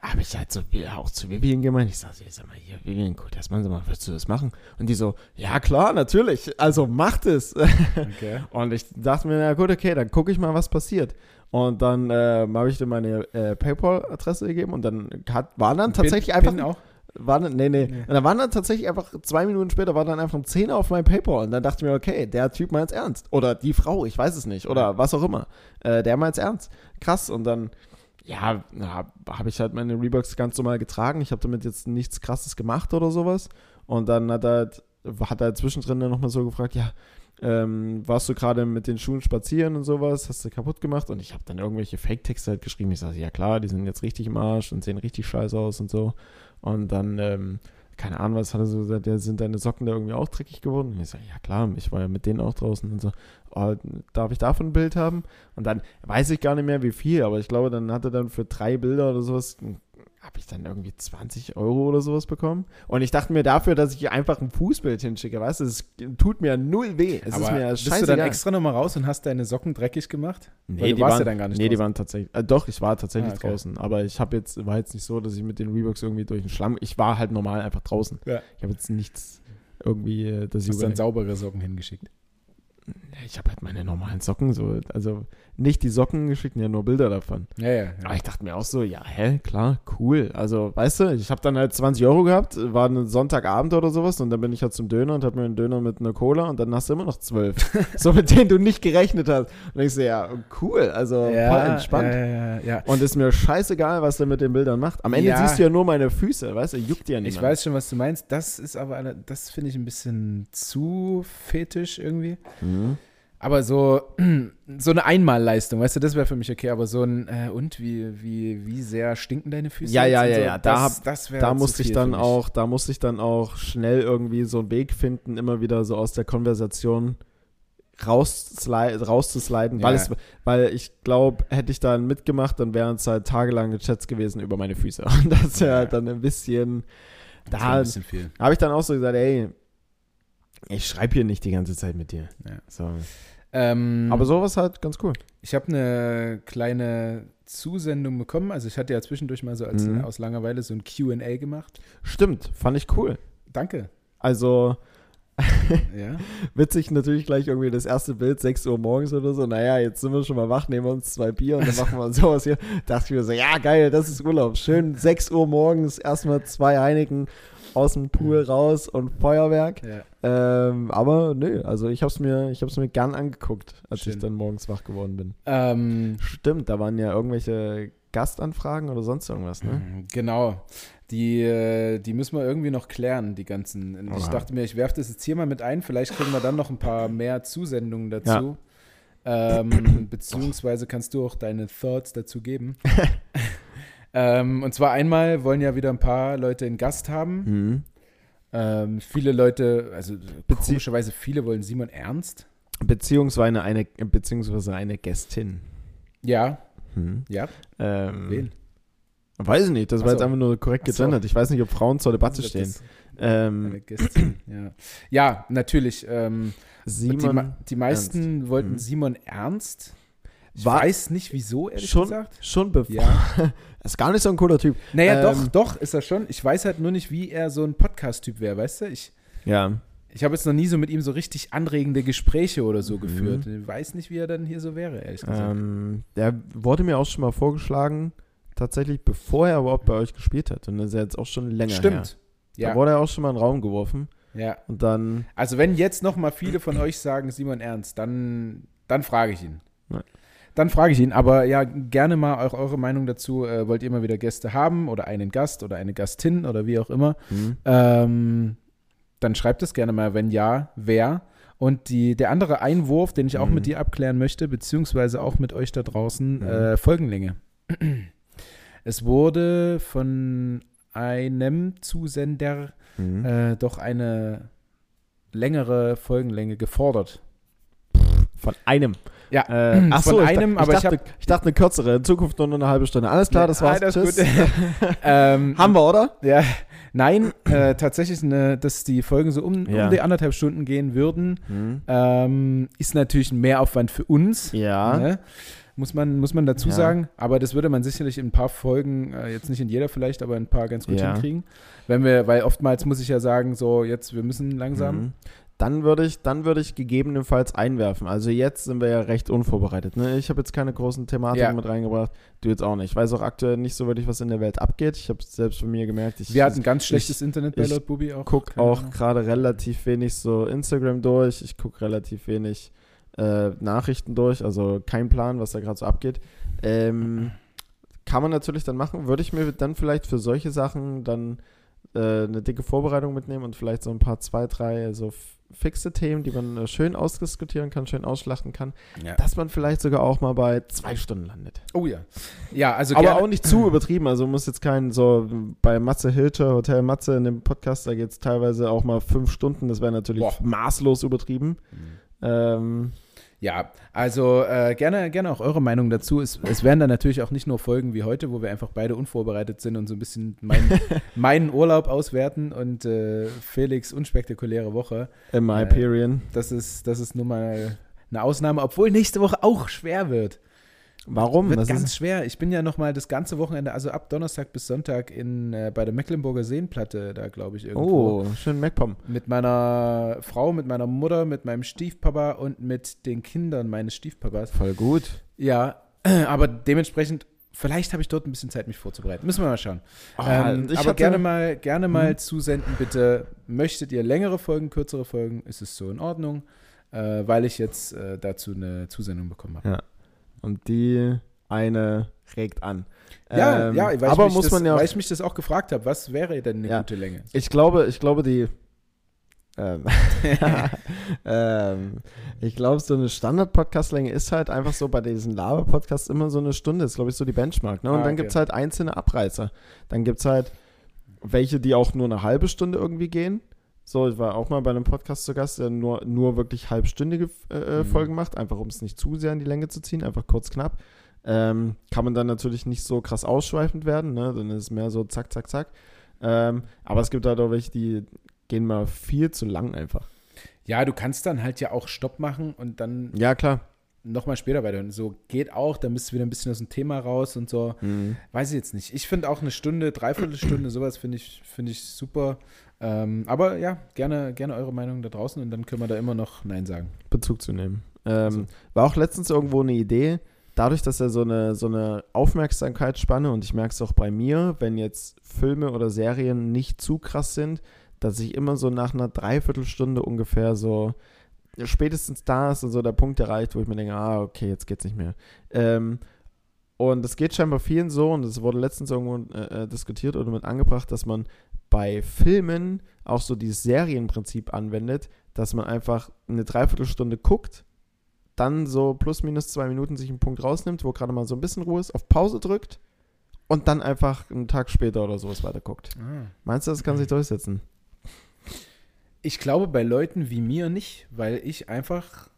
habe ich halt so auch zu Vivian gemeint. Ich sag, so, sag mal hier, Vivian, guck das mal, sag mal, würdest du das machen? Und die so, ja klar, natürlich, also macht es. *laughs* Okay. Und ich dachte mir, na gut, okay, dann gucke ich mal, was passiert. Und dann ähm, habe ich dir meine äh, PayPal-Adresse gegeben und dann hat, war dann tatsächlich Pin, einfach Pin auch. war dann, nee, nee. Nee. Und da waren dann tatsächlich einfach zwei Minuten später war dann einfach ein Zehner auf meinem PayPal. Und dann dachte ich mir, okay, der Typ meint's ernst. Oder die Frau, ich weiß es nicht. Oder was auch immer. Äh, der meint's ernst. Krass. Und dann, ja, habe hab ich halt meine Reeboks ganz normal getragen. Ich habe damit jetzt nichts krasses gemacht oder sowas. Und dann hat er, halt- hat er zwischendrin dann nochmal so gefragt, ja, ähm, warst du gerade mit den Schuhen spazieren und sowas, hast du kaputt gemacht und ich habe dann irgendwelche Fake-Texte halt geschrieben. Ich sage, ja klar, die sind jetzt richtig im Arsch und sehen richtig scheiße aus und so. Und dann, ähm, keine Ahnung, was hat er so gesagt, ja, sind deine Socken da irgendwie auch dreckig geworden? Und ich sage, ja klar, ich war ja mit denen auch draußen und so, oh, darf ich davon ein Bild haben? Und dann weiß ich gar nicht mehr, wie viel, aber ich glaube, dann hat er dann für drei Bilder oder sowas, habe ich dann irgendwie 20 Euro oder sowas bekommen. Und ich dachte mir dafür, dass ich einfach ein Fußbild hinschicke, weißt du, es tut mir null weh. Es Aber ist mir bist du scheißegal. dann extra nochmal raus und hast deine Socken dreckig gemacht? Nee, Weil du die warst waren, ja dann gar nicht Nee, die draußen. waren tatsächlich. Äh, doch, ich war tatsächlich Ah, okay. draußen. Aber ich habe jetzt, war jetzt nicht so, dass ich mit den Reeboks irgendwie durch den Schlamm. Ich war halt normal einfach draußen. Ja. Ich habe jetzt nichts irgendwie, äh, dass Du ich hast dann saubere Socken hingeschickt. Ich habe halt meine normalen Socken so, also nicht die Socken geschickt, ja nur Bilder davon. Ja, ja. ja. Aber ich dachte mir auch so, ja, hä, klar, cool. Also, weißt du, ich habe dann halt 20 Euro gehabt, war ein Sonntagabend oder sowas und dann bin ich halt zum Döner und habe mir einen Döner mit einer Cola und dann hast du immer noch 12. *laughs* so mit denen du nicht gerechnet hast. Und ich so, ja, cool, also ja, voll entspannt. Ja. Und ist mir scheißegal, was der mit den Bildern macht. Am Ende siehst du ja nur meine Füße, weißt du, juckt ja nicht. Ich weiß schon, was du meinst. Das ist aber, eine, das finde ich ein bisschen zu fetisch irgendwie. Mhm. Aber so, *clears throat* so eine Einmalleistung, weißt du, das wäre für mich okay. Aber so ein, äh, und wie, wie, wie sehr stinken deine Füße? Ja, ja, ja, so, ja, da Das, das Da musste ich dann auch, da musste ich dann auch schnell irgendwie so einen Weg finden, immer wieder so aus der Konversation rauszusliden, rauszusliden weil, Ja. es, weil ich glaube, hätte ich dann mitgemacht, dann wären es halt tagelange Chats gewesen über meine Füße. *laughs* Und das wäre Ja. halt dann ein bisschen, da habe ich dann auch so gesagt, ey, ich schreibe hier nicht die ganze Zeit mit dir. Ja. So. Ähm, Aber sowas halt ganz cool. Ich habe eine kleine Zusendung bekommen. Also ich hatte ja zwischendurch mal so als, Mhm. aus Langeweile so ein Q&A gemacht. Stimmt, fand ich cool. Danke. Also, *laughs* Ja. witzig natürlich gleich irgendwie das erste Bild, 6 Uhr morgens oder so. Naja, jetzt sind wir schon mal wach, nehmen wir uns zwei Bier und dann machen wir *laughs* sowas hier. Dachte ich mir so, ja geil, das ist Urlaub. Schön 6 Uhr morgens, erstmal zwei Heineken aus dem Pool raus und Feuerwerk. ja. Ähm, aber nö, also ich hab's mir, ich hab's mir gern angeguckt, als Schön. ich dann morgens wach geworden bin. Ähm, Stimmt, da waren ja irgendwelche Gastanfragen oder sonst irgendwas, ne? Genau. Die, äh, die müssen wir irgendwie noch klären, die ganzen. Ich Oha. dachte mir, ich werfe das jetzt hier mal mit ein. Vielleicht kriegen wir dann noch ein paar mehr Zusendungen dazu. Ähm, beziehungsweise kannst du auch deine Thoughts dazu geben. *laughs* ähm, und zwar einmal wollen ja wieder ein paar Leute einen Gast haben. Mhm. Ähm, viele Leute, also komischerweise viele wollen Simon Ernst. Beziehungsweise eine, beziehungsweise eine Gästin. Ja, Mhm. ja. Ähm, Wen? Weiß ich nicht, das war Ach jetzt so. einfach nur korrekt so. gegendert. Ich weiß nicht, ob Frauen zur Debatte Das- stehen. Eine Ähm, ja. ja, natürlich. Ähm, die, Simon, ma- die meisten wollten Mhm. Simon Ernst. Ich War- weiß nicht, wieso, ehrlich schon, gesagt. schon bevor. Ja. *laughs* ist gar nicht so ein cooler Typ. Naja, doch, Ähm, doch, ist er schon. Ich weiß halt nur nicht, wie er so ein Podcast-Typ wäre, weißt du? Ich, Ja. ich habe jetzt noch nie so mit ihm so richtig anregende Gespräche oder so Mhm. geführt. Ich weiß nicht, wie er dann hier so wäre, ehrlich gesagt. Ähm, der wurde mir auch schon mal vorgeschlagen, tatsächlich bevor er überhaupt bei euch gespielt hat. Und das ist ja jetzt auch schon länger her. Stimmt. Da Ja, wurde er auch schon mal in den Raum geworfen. ja. Und dann, Also wenn jetzt noch mal viele von euch sagen Simon Ernst, dann, dann frage ich ihn. Ja. Dann frage ich ihn, aber ja, gerne mal auch eure Meinung dazu. Äh, wollt ihr mal wieder Gäste haben oder einen Gast oder eine Gastin oder wie auch immer? hm, Ähm, dann schreibt es gerne mal, wenn ja, wer. Und die, der andere Einwurf, den ich auch Mhm. mit dir abklären möchte, beziehungsweise auch mit euch da draußen, Mhm. äh, Folgenlänge. Es wurde von einem Zusender hm. äh, doch eine längere Folgenlänge gefordert. Von einem. Ja, Äh, ach von so, ich einem, dachte, aber ich ich dachte, habe ich dachte eine kürzere, in Zukunft nur eine halbe Stunde. Alles klar, das war's. Alles Tschüss. gut. *laughs* ähm, Haben wir, oder? Ja, nein, äh, tatsächlich, eine, dass die Folgen so um, Ja. um die anderthalb Stunden gehen würden, Hm. ähm, ist natürlich ein Mehraufwand für uns. Ja. Ne? Muss man, muss man dazu Ja. sagen. Aber das würde man sicherlich in ein paar Folgen, äh, jetzt nicht in jeder vielleicht, aber in ein paar ganz gut Ja. hinkriegen. Wenn wir, weil oftmals muss ich ja sagen, so jetzt, wir müssen langsam. Mhm. Dann würde ich, dann würde ich gegebenenfalls einwerfen. Also jetzt sind wir ja recht unvorbereitet. Ne? Ich habe jetzt keine großen Thematiken Ja. mit reingebracht. Du jetzt auch nicht. Ich weiß auch aktuell nicht so wirklich, was in der Welt abgeht. Ich habe es selbst von mir gemerkt. Ich, Wir hatten ganz schlechtes Internet bei ich Lord Bubi auch. gucke Keine auch gerade relativ wenig so Instagram durch. Ich gucke relativ wenig äh, Nachrichten durch. Also kein Plan, was da gerade so abgeht. Ähm, kann man natürlich dann machen. Würde ich mir dann vielleicht für solche Sachen dann äh, eine dicke Vorbereitung mitnehmen und vielleicht so ein paar, zwei, drei so fixe Themen, die man äh, schön ausdiskutieren kann, schön ausschlachten kann, Ja. dass man vielleicht sogar auch mal bei zwei Stunden landet. Oh ja. Ja, also Aber gerne, auch nicht zu übertrieben. Also muss jetzt kein so bei Matze Hilscher, Hotel Matze in dem Podcast, da geht es teilweise auch mal fünf Stunden. Das wäre natürlich Boah. maßlos übertrieben. Ähm, Ja, also äh, gerne, gerne auch eure Meinung dazu. Es, es werden dann natürlich auch nicht nur Folgen wie heute, wo wir einfach beide unvorbereitet sind und so ein bisschen meinen, *laughs* meinen Urlaub auswerten und äh, Felix unspektakuläre Woche. im Äh, Hyperion. Das ist, das ist nun mal eine Ausnahme, obwohl nächste Woche auch schwer wird. Warum? Wird Was ganz schwer. Ich bin ja noch mal das ganze Wochenende, also ab Donnerstag bis Sonntag in, äh, bei der Mecklenburger Seenplatte, da glaube ich irgendwo. oh, schön MacPom. Mit meiner Frau, mit meiner Mutter, mit meinem Stiefpapa und mit den Kindern meines Stiefpapas. Voll gut. Ja, *clears throat* aber dementsprechend, vielleicht habe ich dort ein bisschen Zeit, mich vorzubereiten. Müssen wir mal schauen. Ah, ähm, ich aber hatte- gerne mal, gerne mal Mhm. zusenden, bitte. Möchtet ihr längere Folgen, kürzere Folgen, ist es so in Ordnung, äh, weil ich jetzt äh, dazu eine Zusendung bekommen habe. Und die eine regt an. Ja, Ähm, ja, weil, aber ich muss das, man ja weil ich mich das auch gefragt habe, was wäre denn eine Ja. gute Länge? ich glaube, ich glaube die ähm, *laughs* *laughs* ähm, ich glaube, so eine Standard-Podcast-Länge ist halt einfach so bei diesen Laber-Podcasts immer so eine Stunde. ist, glaube ich, so die Benchmark. Ne? Und Ah, dann okay. gibt es halt einzelne Abreißer. Dann gibt es halt welche, die auch nur eine halbe Stunde irgendwie gehen. So, ich war auch mal bei einem Podcast zu Gast, der nur, nur wirklich halbstündige äh, Mhm. Folgen macht, einfach um es nicht zu sehr in die Länge zu ziehen, einfach kurz knapp. Ähm, kann man dann natürlich nicht so krass ausschweifend werden, ne? dann ist es mehr so zack, zack, zack. Ähm, aber es gibt halt auch welche, die gehen mal viel zu lang einfach. Ja, du kannst dann halt ja auch Stopp machen und dann Ja, klar. nochmal später weiterhören. So geht auch, dann bist du wieder ein bisschen aus dem Thema raus und so. Weiß ich jetzt nicht. Ich finde auch eine Stunde, Dreiviertelstunde, sowas finde ich, finde ich super. Ähm, aber ja, gerne, gerne eure Meinung da draußen und dann können wir da immer noch Nein sagen. Bezug zu nehmen. Ähm, Also. War auch letztens irgendwo eine Idee, dadurch, dass er so eine, so eine Aufmerksamkeitsspanne, und ich merke es auch bei mir, wenn jetzt Filme oder Serien nicht zu krass sind, dass ich immer so nach einer Dreiviertelstunde ungefähr so spätestens da ist und so der Punkt erreicht, wo ich mir denke, ah, okay, jetzt geht's nicht mehr. Ähm, und es geht scheinbar vielen so, und es wurde letztens irgendwo äh, äh, diskutiert oder mit angebracht, dass man bei Filmen auch so dieses Serienprinzip anwendet, dass man einfach eine Dreiviertelstunde guckt, dann so plus minus zwei Minuten sich einen Punkt rausnimmt, wo gerade mal so ein bisschen Ruhe ist, auf Pause drückt und dann einfach einen Tag später oder sowas weiter guckt. Meinst du, das kann sich durchsetzen? Ich glaube bei Leuten wie mir nicht, weil ich einfach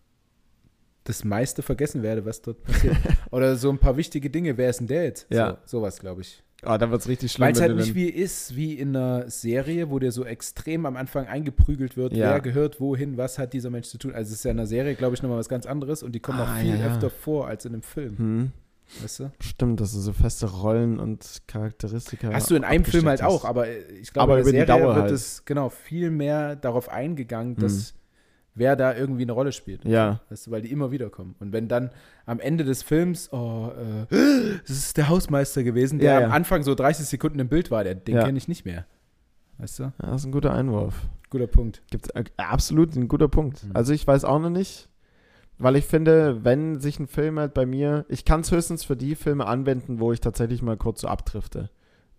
das meiste vergessen werde, was dort passiert. *laughs* Oder so ein paar wichtige Dinge. Wer ist denn der jetzt? Ja. So, sowas, glaube ich. Oh, da wird es richtig schlimm. Weil es halt nicht dann- wie ist, wie in einer Serie, wo dir so extrem am Anfang eingeprügelt wird, Ja. wer gehört wohin, was hat dieser Mensch zu tun. Also es ist ja in einer Serie, glaube ich, nochmal was ganz anderes und die kommen auch Ah, viel ja, ja. öfter vor als in einem Film, Hm. weißt du? Stimmt, dass du so feste Rollen und Charakteristika Hast du in einem Film halt abgesteckt auch, hast. aber äh, ich glaube, Aber in der über die Serie Dauer wird halt. es genau viel mehr darauf eingegangen, Hm. Wer da irgendwie eine Rolle spielt. Ja. Weißt du, weil die immer wieder kommen. Und wenn dann am Ende des Films, oh, äh, *gasps* das ist der Hausmeister gewesen, der Ja, ja. am Anfang so 30 Sekunden im Bild war, der, den Ja. kenne ich nicht mehr. Weißt du? Ja, das ist ein guter Einwurf. Guter Punkt. Gibt äh, absolut ein guter Punkt. Mhm. Also ich weiß auch noch nicht, weil ich finde, wenn sich ein Film halt bei mir, ich kann es höchstens für die Filme anwenden, wo ich tatsächlich mal kurz so abdrifte.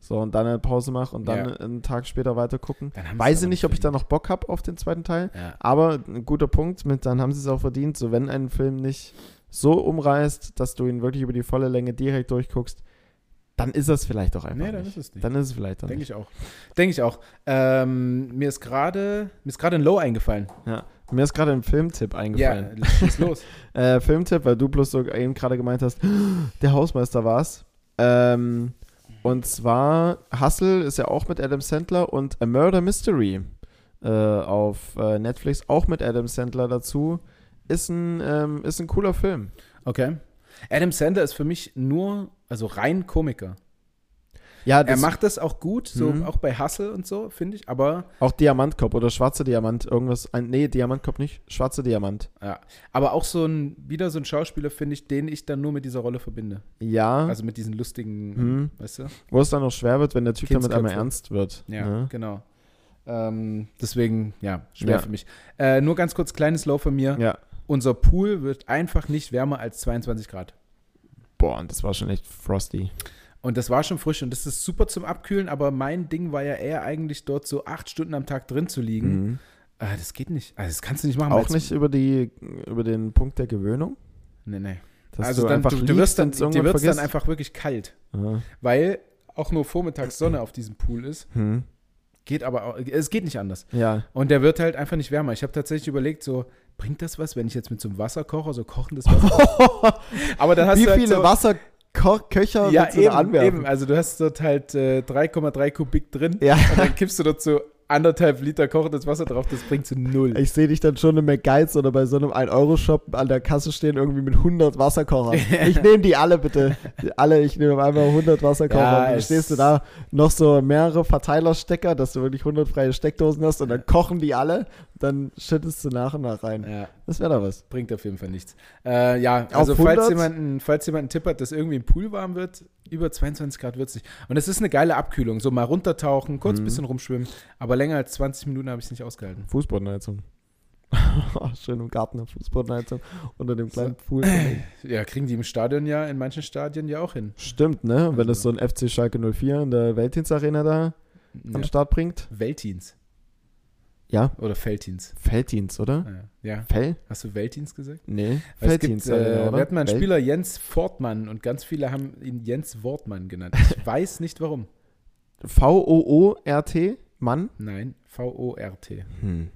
So, und dann eine Pause mache und dann Ja. einen Tag später weiter gucken. Dann Weiß ich nicht, ob ich da noch Bock habe auf den zweiten Teil. Ja. Aber ein guter Punkt, mit dann haben sie es auch verdient. So, wenn ein Film nicht so umreißt, dass du ihn wirklich über die volle Länge direkt durchguckst, dann ist das vielleicht auch einfach Nee, dann nicht. ist es nicht. Dann ist es vielleicht auch Denke ich auch. Denke ich auch. Ähm, mir ist gerade mir ist gerade ein Low eingefallen. Ja. Mir ist gerade ein Filmtipp eingefallen. Ja, schieß los. *laughs* Äh, Filmtipp, weil du bloß so eben gerade gemeint hast, *gasps* der Hausmeister war's. Ähm, und zwar Hustle ist ja auch mit Adam Sandler und A Murder Mystery äh, auf äh, Netflix, auch mit Adam Sandler dazu. Ist ein, ähm, ist ein cooler Film. Okay. Adam Sandler ist für mich nur, also rein Komiker. Ja, Er macht das auch gut, so Mhm. auch bei Hustle und so, finde ich, aber, auch Diamantkopf oder schwarzer Diamant, irgendwas. Ein, nee, Diamantkopf nicht, schwarzer Diamant. ja. aber auch so ein, wieder so ein Schauspieler, finde ich, den ich dann nur mit dieser Rolle verbinde. Ja, Also mit diesen lustigen, Mhm. weißt du? wo es dann auch schwer wird, wenn der Typ damit einmal ernst wird. Ja, ne? genau. Ähm, deswegen, ja, schwer Ja. für mich. Äh, nur ganz kurz, kleines Low von mir. ja. Unser Pool wird einfach nicht wärmer als 22 Grad. Boah, und das war schon echt frosty. Und das war schon frisch und das ist super zum Abkühlen, aber mein Ding war ja eher eigentlich dort so acht Stunden am Tag drin zu liegen. Mhm. Äh, das geht nicht. Also das kannst du nicht machen. Auch nicht über, die, über den Punkt der Gewöhnung? Nee, nee. Dass also dann, du, du wirst dann, dir wird es dann einfach wirklich kalt, Aha. weil auch nur vormittags Sonne auf diesem Pool ist. Hm. Geht aber auch, es geht nicht anders. Ja. Und der wird halt einfach nicht wärmer. Ich habe tatsächlich überlegt, so, bringt das was, wenn ich jetzt mit so einem Wasserkocher, so kochendes Wasser. *laughs* aber dann hast Wie du halt viele so, Wasserköcher ja, willst du da eben, anwerfen? eben. Also du hast dort halt äh, 3,3 Kubik drin Ja. und dann kippst du dort so anderthalb Liter kochendes Wasser drauf, das bringt zu null. Ich sehe dich dann schon im McGuides oder bei so einem 1-Euro-Shop an der Kasse stehen, irgendwie mit 100 Wasserkochern. *laughs* ich nehme die alle bitte. Alle, ich nehme einmal 100 Wasserkocher. Ja, dann stehst du da noch so mehrere Verteilerstecker, dass du wirklich 100 freie Steckdosen hast und dann kochen die alle. Dann schüttest du nach und nach rein. Ja, Das wäre da was. bringt auf jeden Fall nichts. Äh, ja, also falls 100? jemand, falls jemand einen Tipp hat, dass irgendwie im Pool warm wird, über 22 Grad wird es nicht. Und es ist eine geile Abkühlung. So mal runtertauchen, kurz ein Mhm. bisschen rumschwimmen, aber länger als 20 Minuten habe ich es nicht ausgehalten. Fußbodenheizung. *laughs* Schön im Garten eine Fußbodenheizung unter dem kleinen Pool. *clears throat* Ja, kriegen die im Stadion ja, in manchen Stadien ja auch hin. Stimmt, ne? Wenn Also- es so ein FC Schalke 04 in der Weltdienstarena da an Ja. den Start bringt. Weltdienst Ja, oder Felddienst. Felddienst, oder? Ja. ja. Fell? Hast du Weltdienst gesagt? Nee, Weil Felddienst. Gibt, äh, oder? wir hatten mal einen Welt- Spieler Jens Fortmann und ganz viele haben ihn Jens Wortmann genannt. Ich *laughs* weiß nicht warum. V-O-O-R-T? Mann? Nein, V-O-R-T. Hm.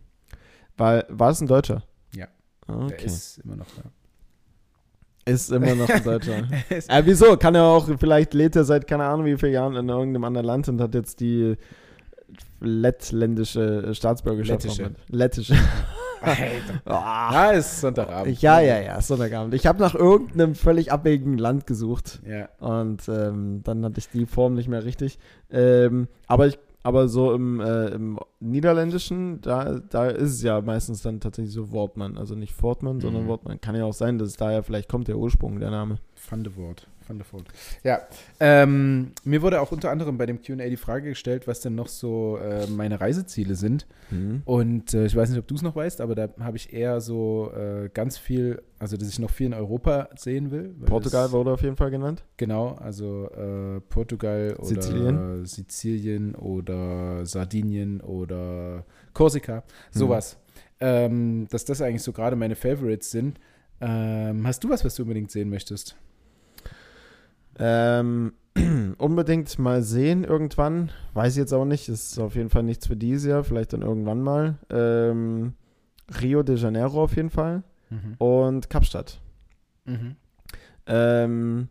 Weil, war es ein Deutscher? Ja. Okay. Der ist immer noch da. Ist immer noch ein Deutscher. *laughs* Er äh, wieso? Kann er auch, vielleicht lebt er seit keine Ahnung wie vielen Jahren in irgendeinem anderen Land und hat jetzt die lettländische Staatsbürgerschaft. Lettische. Lettische. *laughs* *laughs* Ah. Ah, ist Sonntagabend. Ja, ja, ja, Sonntagabend. Ich habe nach irgendeinem völlig abwegigen Land gesucht Ja. und ähm, dann hatte ich die Form nicht mehr richtig. Ähm, aber ich, aber so im, äh, im Niederländischen, da, da ist es ja meistens dann tatsächlich so Wortmann. Also nicht Fortmann, sondern Mhm. Wortmann. Kann ja auch sein, dass es daher vielleicht kommt der Ursprung, der Name. Van de Voort. Van de Voort. Ja. Ähm, mir wurde auch unter anderem bei dem QA die Frage gestellt, was denn noch so äh, meine Reiseziele sind. Mhm. Und äh, ich weiß nicht, ob du es noch weißt, aber da habe ich eher so äh, ganz viel, also dass ich noch viel in Europa sehen will. Portugal das- wurde auf jeden Fall genannt. Genau, also äh, Portugal oder Sizilien. Sizilien oder Sardinien oder Korsika, sowas. Ähm, dass das eigentlich so gerade meine Favorites sind. Ähm, hast du was, was du unbedingt sehen möchtest? Ähm, *clears throat* unbedingt mal sehen irgendwann. Weiß ich jetzt auch nicht. Ist auf jeden Fall nichts für dieses Jahr. Vielleicht dann irgendwann mal. Ähm, Rio de Janeiro auf jeden Fall. Und Kapstadt. Mhm. Ähm,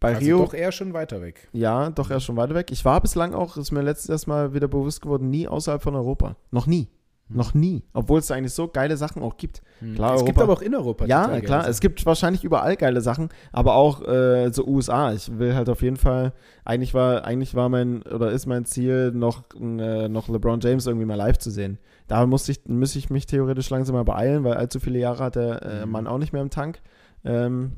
Bei also Rio, doch eher schon weiter weg. ja, doch erst schon weiter weg. Ich war bislang auch, ist mir letztes mal wieder bewusst geworden, nie außerhalb von Europa. Noch nie. Hm. Noch nie. Obwohl es da eigentlich so geile Sachen auch gibt. Klar, es gibt Europa- aber auch in Europa. Ja, klar, geile es gibt wahrscheinlich überall geile Sachen, aber auch äh, so USA. Ich will halt auf jeden Fall, eigentlich war, eigentlich war mein, oder ist mein Ziel, noch, äh, noch LeBron James irgendwie mal live zu sehen. Da muss ich, muss ich mich theoretisch langsam mal beeilen, weil allzu viele Jahre hat der äh, Mhm. Mann auch nicht mehr im Tank. Ähm,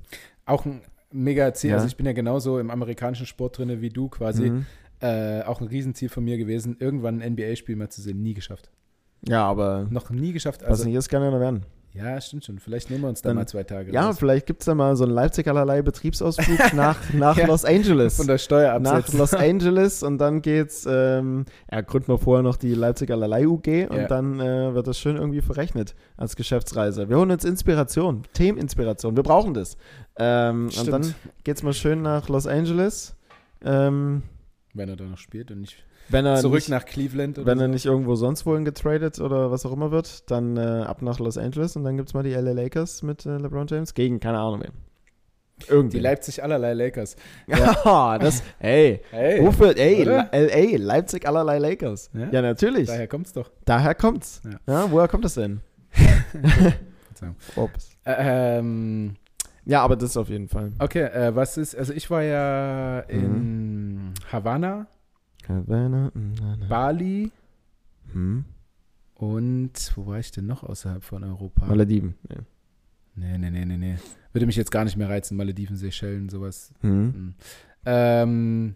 Auch ein mega Ziel. Ja. Also ich bin ja genauso im amerikanischen Sport drin wie du quasi. mhm. Äh, auch ein Riesenziel von mir gewesen, irgendwann ein NBA-Spiel mal zu sehen. Nie geschafft. Ja, aber Noch nie geschafft. was Also, nicht ist, kann ja noch werden. ja, stimmt schon. Vielleicht nehmen wir uns da Dann- mal zwei Tage. Ja, raus. vielleicht gibt es da mal so einen Leipzig allerlei Betriebsausflug *laughs* nach, nach Ja, Los Angeles. Von der Steuer nach. Los *laughs* Angeles und dann geht's, ähm, ja, gründen wir vorher noch die Leipzig allerlei UG und Ja. dann äh, wird das schön irgendwie verrechnet als Geschäftsreise. Wir holen uns Inspiration, Themeninspiration, wir brauchen das. Ähm, und dann geht's mal schön nach Los Angeles. Ähm, Wenn er da noch spielt und nicht wenn er zurück nicht, nach Cleveland oder wenn er so. nicht irgendwo sonst wohin getradet oder was auch immer wird, dann äh, ab nach Los Angeles und dann gibt's mal die LA Lakers mit äh, LeBron James gegen, keine Ahnung wen. Irgendwie. Die Leipzig allerlei Lakers. Ja, *laughs* das, hey, Hey, wofür, ey, oder? LA, Leipzig allerlei Lakers. Ja? Ja, natürlich. daher kommt's doch. Daher kommt's. Ja. Ja. woher kommt das denn? *laughs* Ähm, Ja, aber das auf jeden Fall. okay, äh, was ist, also ich war ja in Havanna, Havana, mm. Bali Hm. und wo war ich denn noch außerhalb von Europa? Malediven. Ja. Nee, nee, nee, nee, nee. Würde mich jetzt gar nicht mehr reizen, Malediven, Seychellen, sowas. Hm. Hm. Ähm,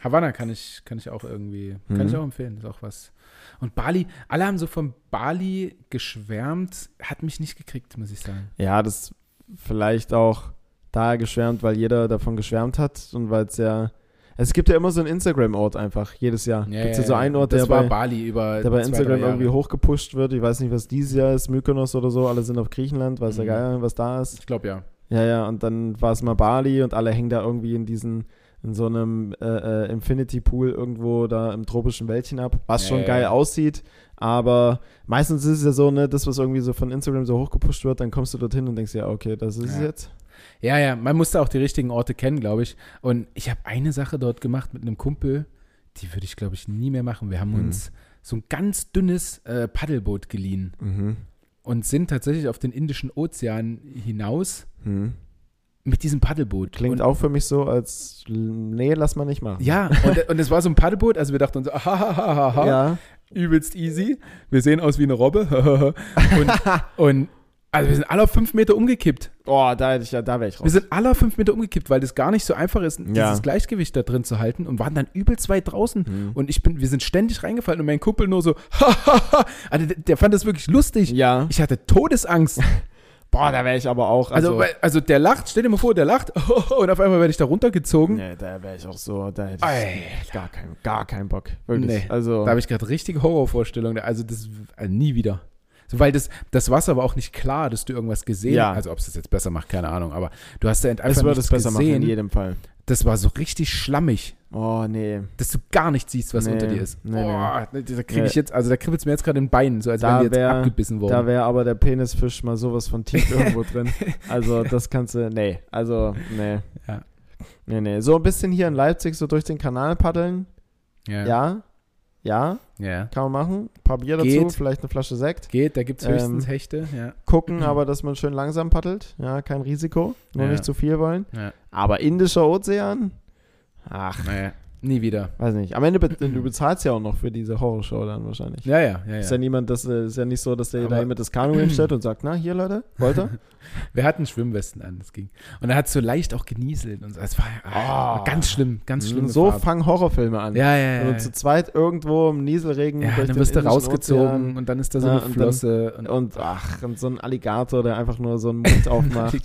Havanna kann ich, kann ich auch irgendwie, kann Mhm. ich auch empfehlen, ist auch was. Und Bali, alle haben so von Bali geschwärmt, hat mich nicht gekriegt, muss ich sagen. ja, das vielleicht auch da geschwärmt, weil jeder davon geschwärmt hat und weil es ja. Es gibt ja immer so einen Instagram-Ort einfach, jedes Jahr. Ja, gibt es ja, ja so ja. einen Ort, der bei, Bali über der bei zwei, Instagram irgendwie hochgepusht wird. Ich weiß nicht, was dieses Jahr ist, Mykonos oder so. Alle sind auf Griechenland, weiß ja Mhm. geil, was da ist. Ich glaube ja. Ja, ja, und dann war es mal Bali und alle hängen da irgendwie in diesen, in so einem äh, äh, Infinity Pool irgendwo da im tropischen Wäldchen ab, was Ja, schon ja, geil ja. aussieht. Aber meistens ist es ja so, ne, das, was irgendwie so von Instagram so hochgepusht wird, dann kommst du dorthin und denkst ja, okay, das ist es Ja. jetzt. Ja, ja, man musste auch die richtigen Orte kennen, glaube ich. Und ich habe eine Sache dort gemacht mit einem Kumpel, die würde ich, glaube ich, nie mehr machen. Wir haben Mhm. uns so ein ganz dünnes äh, Paddelboot geliehen Mhm. und sind tatsächlich auf den Indischen Ozean hinaus Mhm. mit diesem Paddelboot. Klingt und, auch für mich so, als, nee, lass mal nicht machen. Ja, und, und es war so ein Paddelboot, also wir dachten uns, *laughs* hahaha, Ja. Übelst easy. Wir sehen aus wie eine Robbe. *laughs* und, und also wir sind alle auf fünf Meter umgekippt. Oh, da hätte ich ja, da wäre ich Wir raus. sind alle auf fünf Meter umgekippt, weil das gar nicht so einfach ist, dieses Ja. Gleichgewicht da drin zu halten und waren dann übelst weit draußen. Mhm. Und ich bin, wir sind ständig reingefallen und mein Kumpel nur so, *laughs* also der, der fand das wirklich lustig. Ja. Ich hatte Todesangst. *laughs* Boah, da wäre ich aber auch. Also, Also, weil, also der lacht, stell dir mal vor, der lacht *laughs* und auf einmal werde ich da runtergezogen. nee, da wäre ich auch so, da hätte ich gar, kein, gar keinen Bock. Wirklich. Nee, also, Da habe ich gerade richtige Horrorvorstellungen. Also das also nie wieder. So, weil das, das Wasser war auch nicht klar, dass du irgendwas gesehen Ja. hast. Also ob es das jetzt besser macht, keine Ahnung. Aber du hast da einfach es würde nichts es besser machen, gesehen. in jedem Fall. Das war so richtig schlammig, Oh, nee. dass du gar nicht siehst, was Nee, unter dir ist. nee, Boah, da kriege Nee. ich jetzt, also da kribbelt es mir jetzt gerade in den Beinen, so als Da wären die jetzt wär- abgebissen worden. Da wäre aber der Penisfisch mal sowas von tief *laughs* irgendwo drin. Also, das kannst du, nee. Also, nee. Ja. Nee, nee. So ein bisschen hier in Leipzig so durch den Kanal paddeln. ja. Ja. Ja, ja. kann man machen. Ein paar Bier dazu, Geht. vielleicht eine Flasche Sekt. Geht, da gibt es Ähm, höchstens Hechte. Ja. Gucken, Mhm. *clears throat* aber dass man schön langsam paddelt. Ja, kein Risiko. Nur Ja. nicht zu viel wollen. Ja. Aber Indischer Ozean? Ach, Naja, nie wieder. weiß nicht. Am Ende be du bezahlst ja auch noch für diese Horrorshow dann wahrscheinlich. Ja, ja, ja. Ist ja ja. niemand, das äh, ist ja nicht so, dass der da mit das Kanu hinstellt und sagt, na, hier Leute, wollt ihr? *laughs* Wir hatten Schwimmwesten an, das ging. Und er hat so leicht auch genieselt und so. Es war Oh. ganz schlimm, ganz schlimm. so fangen Horrorfilme an. Ja, ja, ja. du zu zweit irgendwo im Nieselregen Ja, durch dann wirst du rausgezogen Ozean und dann ist da so Ja, eine und dann- Flosse. und, und ach, und so ein Alligator, der einfach nur so einen Mund *laughs* aufmacht.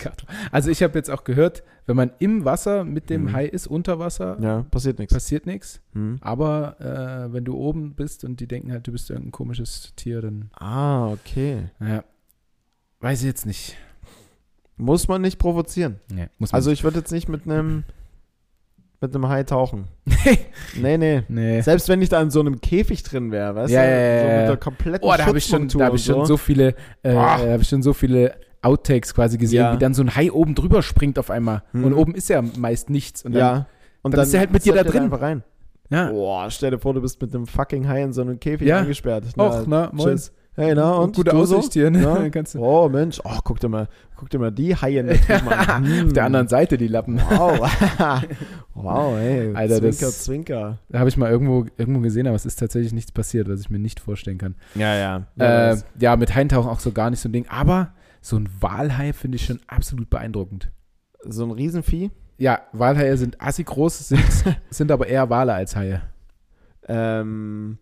Also ich habe jetzt auch gehört, wenn man im Wasser mit dem Mhm. Hai ist, unter Wasser, ja, passiert nichts. passiert nichts. Hm. Aber äh, wenn du oben bist und die denken halt, du bist irgendein komisches Tier, dann, Ah, okay. ja, weiß ich jetzt nicht. Muss man nicht provozieren. Nee, muss man Also ich würde jetzt nicht mit einem mit einem Hai tauchen. *laughs* Nee, nee. nee. Selbst wenn ich da in so einem Käfig drin wäre, weißt Ja, du? ja, so ja. mit der kompletten Oh, da habe ich schon, da und ich schon so viele, äh, habe ich schon so viele Outtakes quasi gesehen, Ja. wie dann so ein Hai oben drüber springt auf einmal. Hm. Und oben ist ja meist nichts. Und dann, ja. Und dann ist er halt mit dir da drin. einfach rein. ja. Boah, stell dir vor, du bist mit einem fucking Hai in so einem Käfig Ja. eingesperrt. Och, na, moin. tschüss. Hey, na, und? Gute du so? Aussicht hier. Ne? Ja. *laughs* Oh, Mensch. Oh, guck dir mal, guck dir mal die Haie an. Hm. *laughs* Auf der anderen Seite die Lappen. Wow. *laughs* wow, ey. Alter, das- zwinker, zwinker. Da habe ich mal irgendwo, irgendwo gesehen, aber es ist tatsächlich nichts passiert, was ich mir nicht vorstellen kann. Ja, ja. Äh, ja, mit Haintauchen auch so gar nicht so ein Ding. Aber so ein Walhai finde ich schon absolut beeindruckend. so ein Riesenvieh. Ja, Walhaie sind assi groß, sind, sind aber eher Wale als Haie. Ähm,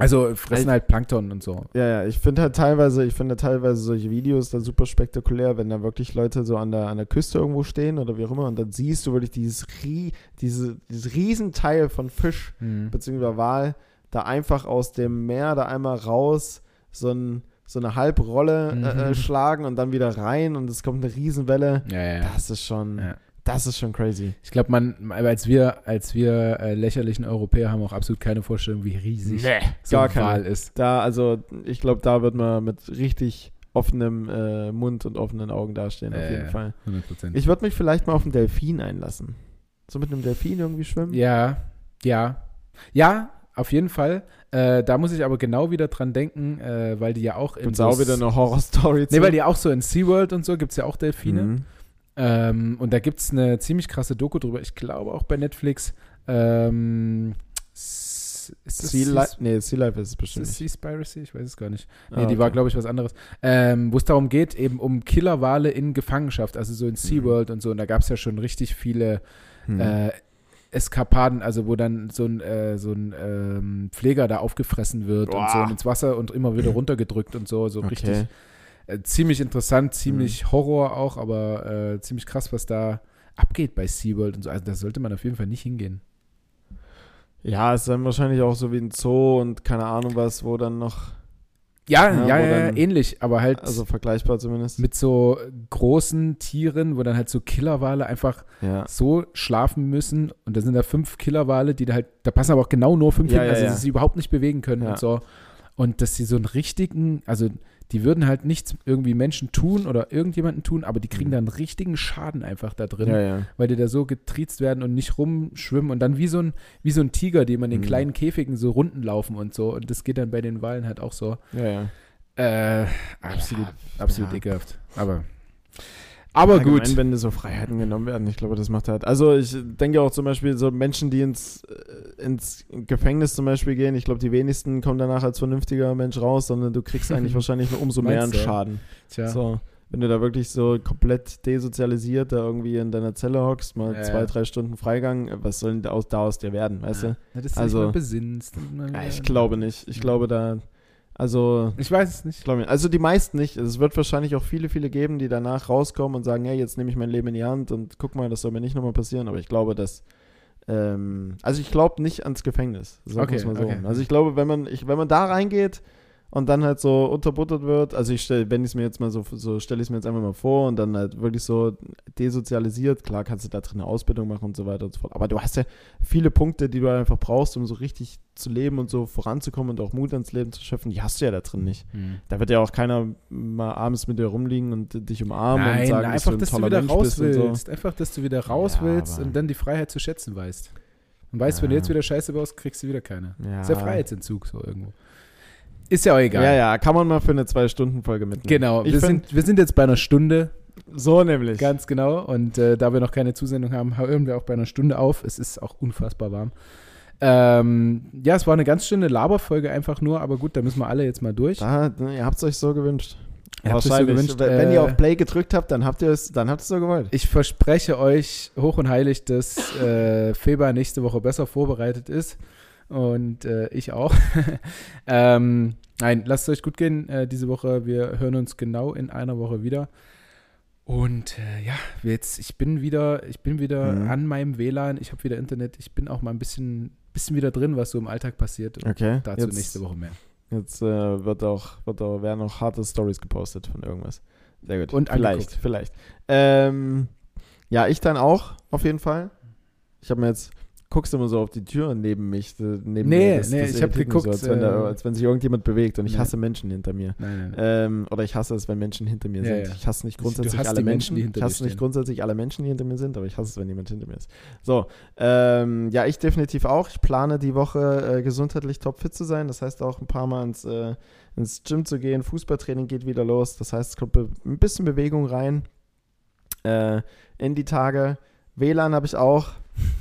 Also fressen halt Plankton und so. ja, ja, ich finde halt teilweise, ich finde teilweise solche Videos dann super spektakulär, wenn da wirklich Leute so an der, an der Küste irgendwo stehen oder wie auch immer und dann siehst du wirklich dieses, Rie, diese, dieses Riesenteil von Fisch Mhm. beziehungsweise Wal da einfach aus dem Meer da einmal raus so, ein, so eine Halbrolle äh, äh, Mhm. schlagen und dann wieder rein und es kommt eine Riesenwelle. Ja, ja. Das ist schon, Ja. Das ist schon crazy. Ich glaube, man, als wir, als wir äh, lächerlichen Europäer haben auch absolut keine Vorstellung, wie riesig so gar ein keine. Wal ist. Da, also ich glaube, da wird man mit richtig offenem äh, Mund und offenen Augen dastehen, auf Äh, jeden Fall. 100%. Ich würde mich vielleicht mal auf einen Delfin einlassen. So mit einem Delfin irgendwie schwimmen? Ja, ja. Ja, auf jeden Fall. Äh, da muss ich aber genau wieder dran denken, äh, weil die ja auch in Gibt's so auch wieder eine Horror-Story Nee, weil die auch so in SeaWorld und so gibt es ja auch Delfine. Mhm. Ähm, und da gibt es eine ziemlich krasse Doku drüber, ich glaube auch bei Netflix. Ähm, Sea Sea- Life, nee, Sea Life ist es bestimmt das nicht. Seaspiracy? Ich weiß es gar nicht. Ah, Nee, die war, okay. glaube ich, was anderes. Ähm, Wo es darum geht, eben um Killerwale in Gefangenschaft, also so in SeaWorld und so. Und da gab es ja schon richtig viele Mhm. äh, Eskapaden, also wo dann so ein, äh, so ein ähm, Pfleger da aufgefressen wird und so Boah. und ins Wasser und immer wieder runtergedrückt und so, so Okay. richtig äh, ziemlich interessant, ziemlich Horror auch, aber äh, ziemlich krass, was da abgeht bei SeaWorld und so. Also da sollte man auf jeden Fall nicht hingehen. Ja, es ist dann wahrscheinlich auch so wie ein Zoo und keine Ahnung was, wo dann noch, Ja, Ja, ja, ja, dann- ähnlich, aber halt also vergleichbar zumindest. mit so großen Tieren, wo dann halt so Killerwale einfach ja. so schlafen müssen und da sind da fünf Killerwale, die da halt, da passen aber auch genau nur fünf Ja, hin, also sie überhaupt nicht bewegen können und so. Und dass sie so einen richtigen, also die würden halt nichts irgendwie Menschen tun oder irgendjemanden tun, aber die kriegen Mhm. da einen richtigen Schaden einfach da drin, ja, ja. weil die da so getriezt werden und nicht rumschwimmen und dann wie so ein, wie so ein Tiger, die man in Mhm. kleinen Käfigen so Runden laufen und so. Und das geht dann bei den Walen halt auch so. Ja, ja. Äh, absolut, absolut ekelhaft. Aber, aber Allgemein, gut. wenn so Freiheiten genommen werden, ich glaube, das macht halt. Also ich denke auch zum Beispiel so Menschen, die ins, äh, ins Gefängnis zum Beispiel gehen, ich glaube, die wenigsten kommen danach als vernünftiger Mensch raus, sondern du kriegst eigentlich *laughs* wahrscheinlich nur umso mehr einen? Schaden. Tja. So, wenn du da wirklich so komplett desozialisiert da irgendwie in deiner Zelle hockst, mal Ja, zwei, drei Stunden Freigang, äh, was soll denn da aus, da aus dir werden, weißt du? Ja, dass du Also- besinnst. ich glaube nicht. Ich Ja. glaube da, also Ich weiß es ich nicht. glaube, also die meisten nicht. Es wird wahrscheinlich auch viele, viele geben, die danach rauskommen und sagen, hey, jetzt nehme ich mein Leben in die Hand und guck mal, das soll mir nicht nochmal passieren. Aber ich glaube, dass, ähm, also ich glaube nicht ans Gefängnis. Sagen Okay, so. okay. Also ich glaube, wenn man, ich, wenn man da reingeht und dann halt so unterbuttert wird, also ich stelle, wenn ich es mir jetzt mal so, so stelle ich es mir jetzt einfach mal vor und dann halt wirklich so desozialisiert, klar kannst du da drin eine Ausbildung machen und so weiter und so fort. Aber du hast ja viele Punkte, die du einfach brauchst, um so richtig zu leben und so voranzukommen und auch Mut ans Leben zu schöpfen, die hast du ja da drin nicht. Da wird ja auch keiner mal abends mit dir rumliegen und dich umarmen und Nein, sagen, einfach, dass dass du du ein toller wieder Mensch raus und so. willst. Einfach, dass du wieder raus Ja, willst und dann die Freiheit zu schätzen weißt. Und weißt, wenn du Ja. jetzt wieder Scheiße baust, kriegst du wieder keine. Ja. Ist ja Freiheitsentzug so irgendwo. Ist ja auch egal. Ja, ja, kann man mal für eine Zwei-Stunden-Folge mitnehmen. Genau, Ich wir sind, wir sind jetzt bei einer Stunde, so nämlich. ganz genau. Und äh, da wir noch keine Zusendung haben, hören wir auch bei einer Stunde auf. Es ist auch unfassbar warm. Ähm, ja, es war eine ganz schöne Laberfolge einfach nur, aber gut, da müssen wir alle jetzt mal durch. Da, ihr habt es euch so gewünscht. Ihr es so Wahrscheinlich. gewünscht, wenn wenn äh, ihr auf Play gedrückt habt, dann habt ihr es, dann habt ihr es so gewollt. Ich verspreche euch hoch und heilig, dass äh, Feber nächste Woche besser vorbereitet ist. Und äh, ich auch. *laughs* ähm, nein, lasst es euch gut gehen äh, diese Woche. Wir hören uns genau in einer Woche wieder. Und äh, ja, jetzt, ich bin wieder, ich bin wieder Mhm. an meinem WLAN, ich habe wieder Internet, ich bin auch mal ein bisschen, bisschen wieder drin, was so im Alltag passiert. Und Okay. dazu jetzt nächste Woche mehr. jetzt äh, wird auch, wird auch, werden auch harte Stories gepostet von irgendwas. Sehr gut. Und vielleicht, angeguckt. vielleicht. Ähm, ja, ich dann auch, auf jeden Fall. Ich habe mir jetzt guckst immer so auf die Tür neben mich. Neben Nee, mir. Das, nee, das ich hab irritiert mich geguckt, So, als, wenn da, äh, als wenn sich irgendjemand bewegt und ich nee. hasse Menschen hinter mir. Nein, nein, nein. Ähm, oder ich hasse es, wenn Menschen hinter mir Ja, sind. ja. Ich hasse nicht grundsätzlich alle Menschen, Menschen. die hinter ich hasse nicht grundsätzlich alle Menschen, die hinter mir sind, aber ich hasse es, wenn jemand hinter mir ist. So, ähm, ja, ich definitiv auch. Ich plane die Woche äh, gesundheitlich topfit zu sein. Das heißt auch ein paar Mal ins, äh, ins Gym zu gehen. Fußballtraining geht wieder los. Das heißt, es kommt ein bisschen Bewegung rein äh, in die Tage. WLAN habe ich auch.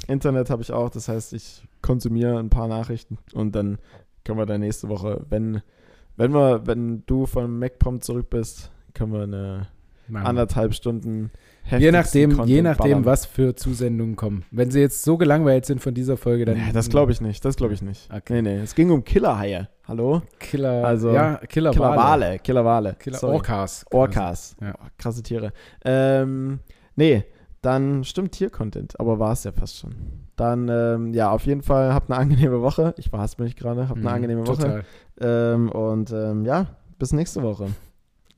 Internet habe ich auch. Das heißt, ich konsumiere ein paar Nachrichten und dann können wir dann nächste Woche, wenn, wenn wir, wenn du von MacPom zurück bist, können wir eine wir. anderthalb Stunden Je nachdem, je nachdem, ballern. was für Zusendungen kommen. Wenn sie jetzt so gelangweilt sind von dieser Folge, dann. Nee, das glaube ich nicht. Das glaube ich nicht. Okay. Nee, nee. Es ging um Killerhaie. Hallo? Killer. Also, ja, Killer, Killerwale. Killerwale. Killer. Orcas. Orcas. Ja. Krasse Tiere. Ähm, nee, dann stimmt Tier-Content, aber war es ja fast schon. Dann, ähm, ja, auf jeden Fall habt eine angenehme Woche. Ich verhasse mich gerade. Habt eine Mhm, angenehme Woche. Total. Ähm, und ähm, ja, bis nächste Woche.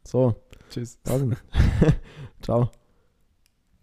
So, Tschüss. *laughs* Ciao.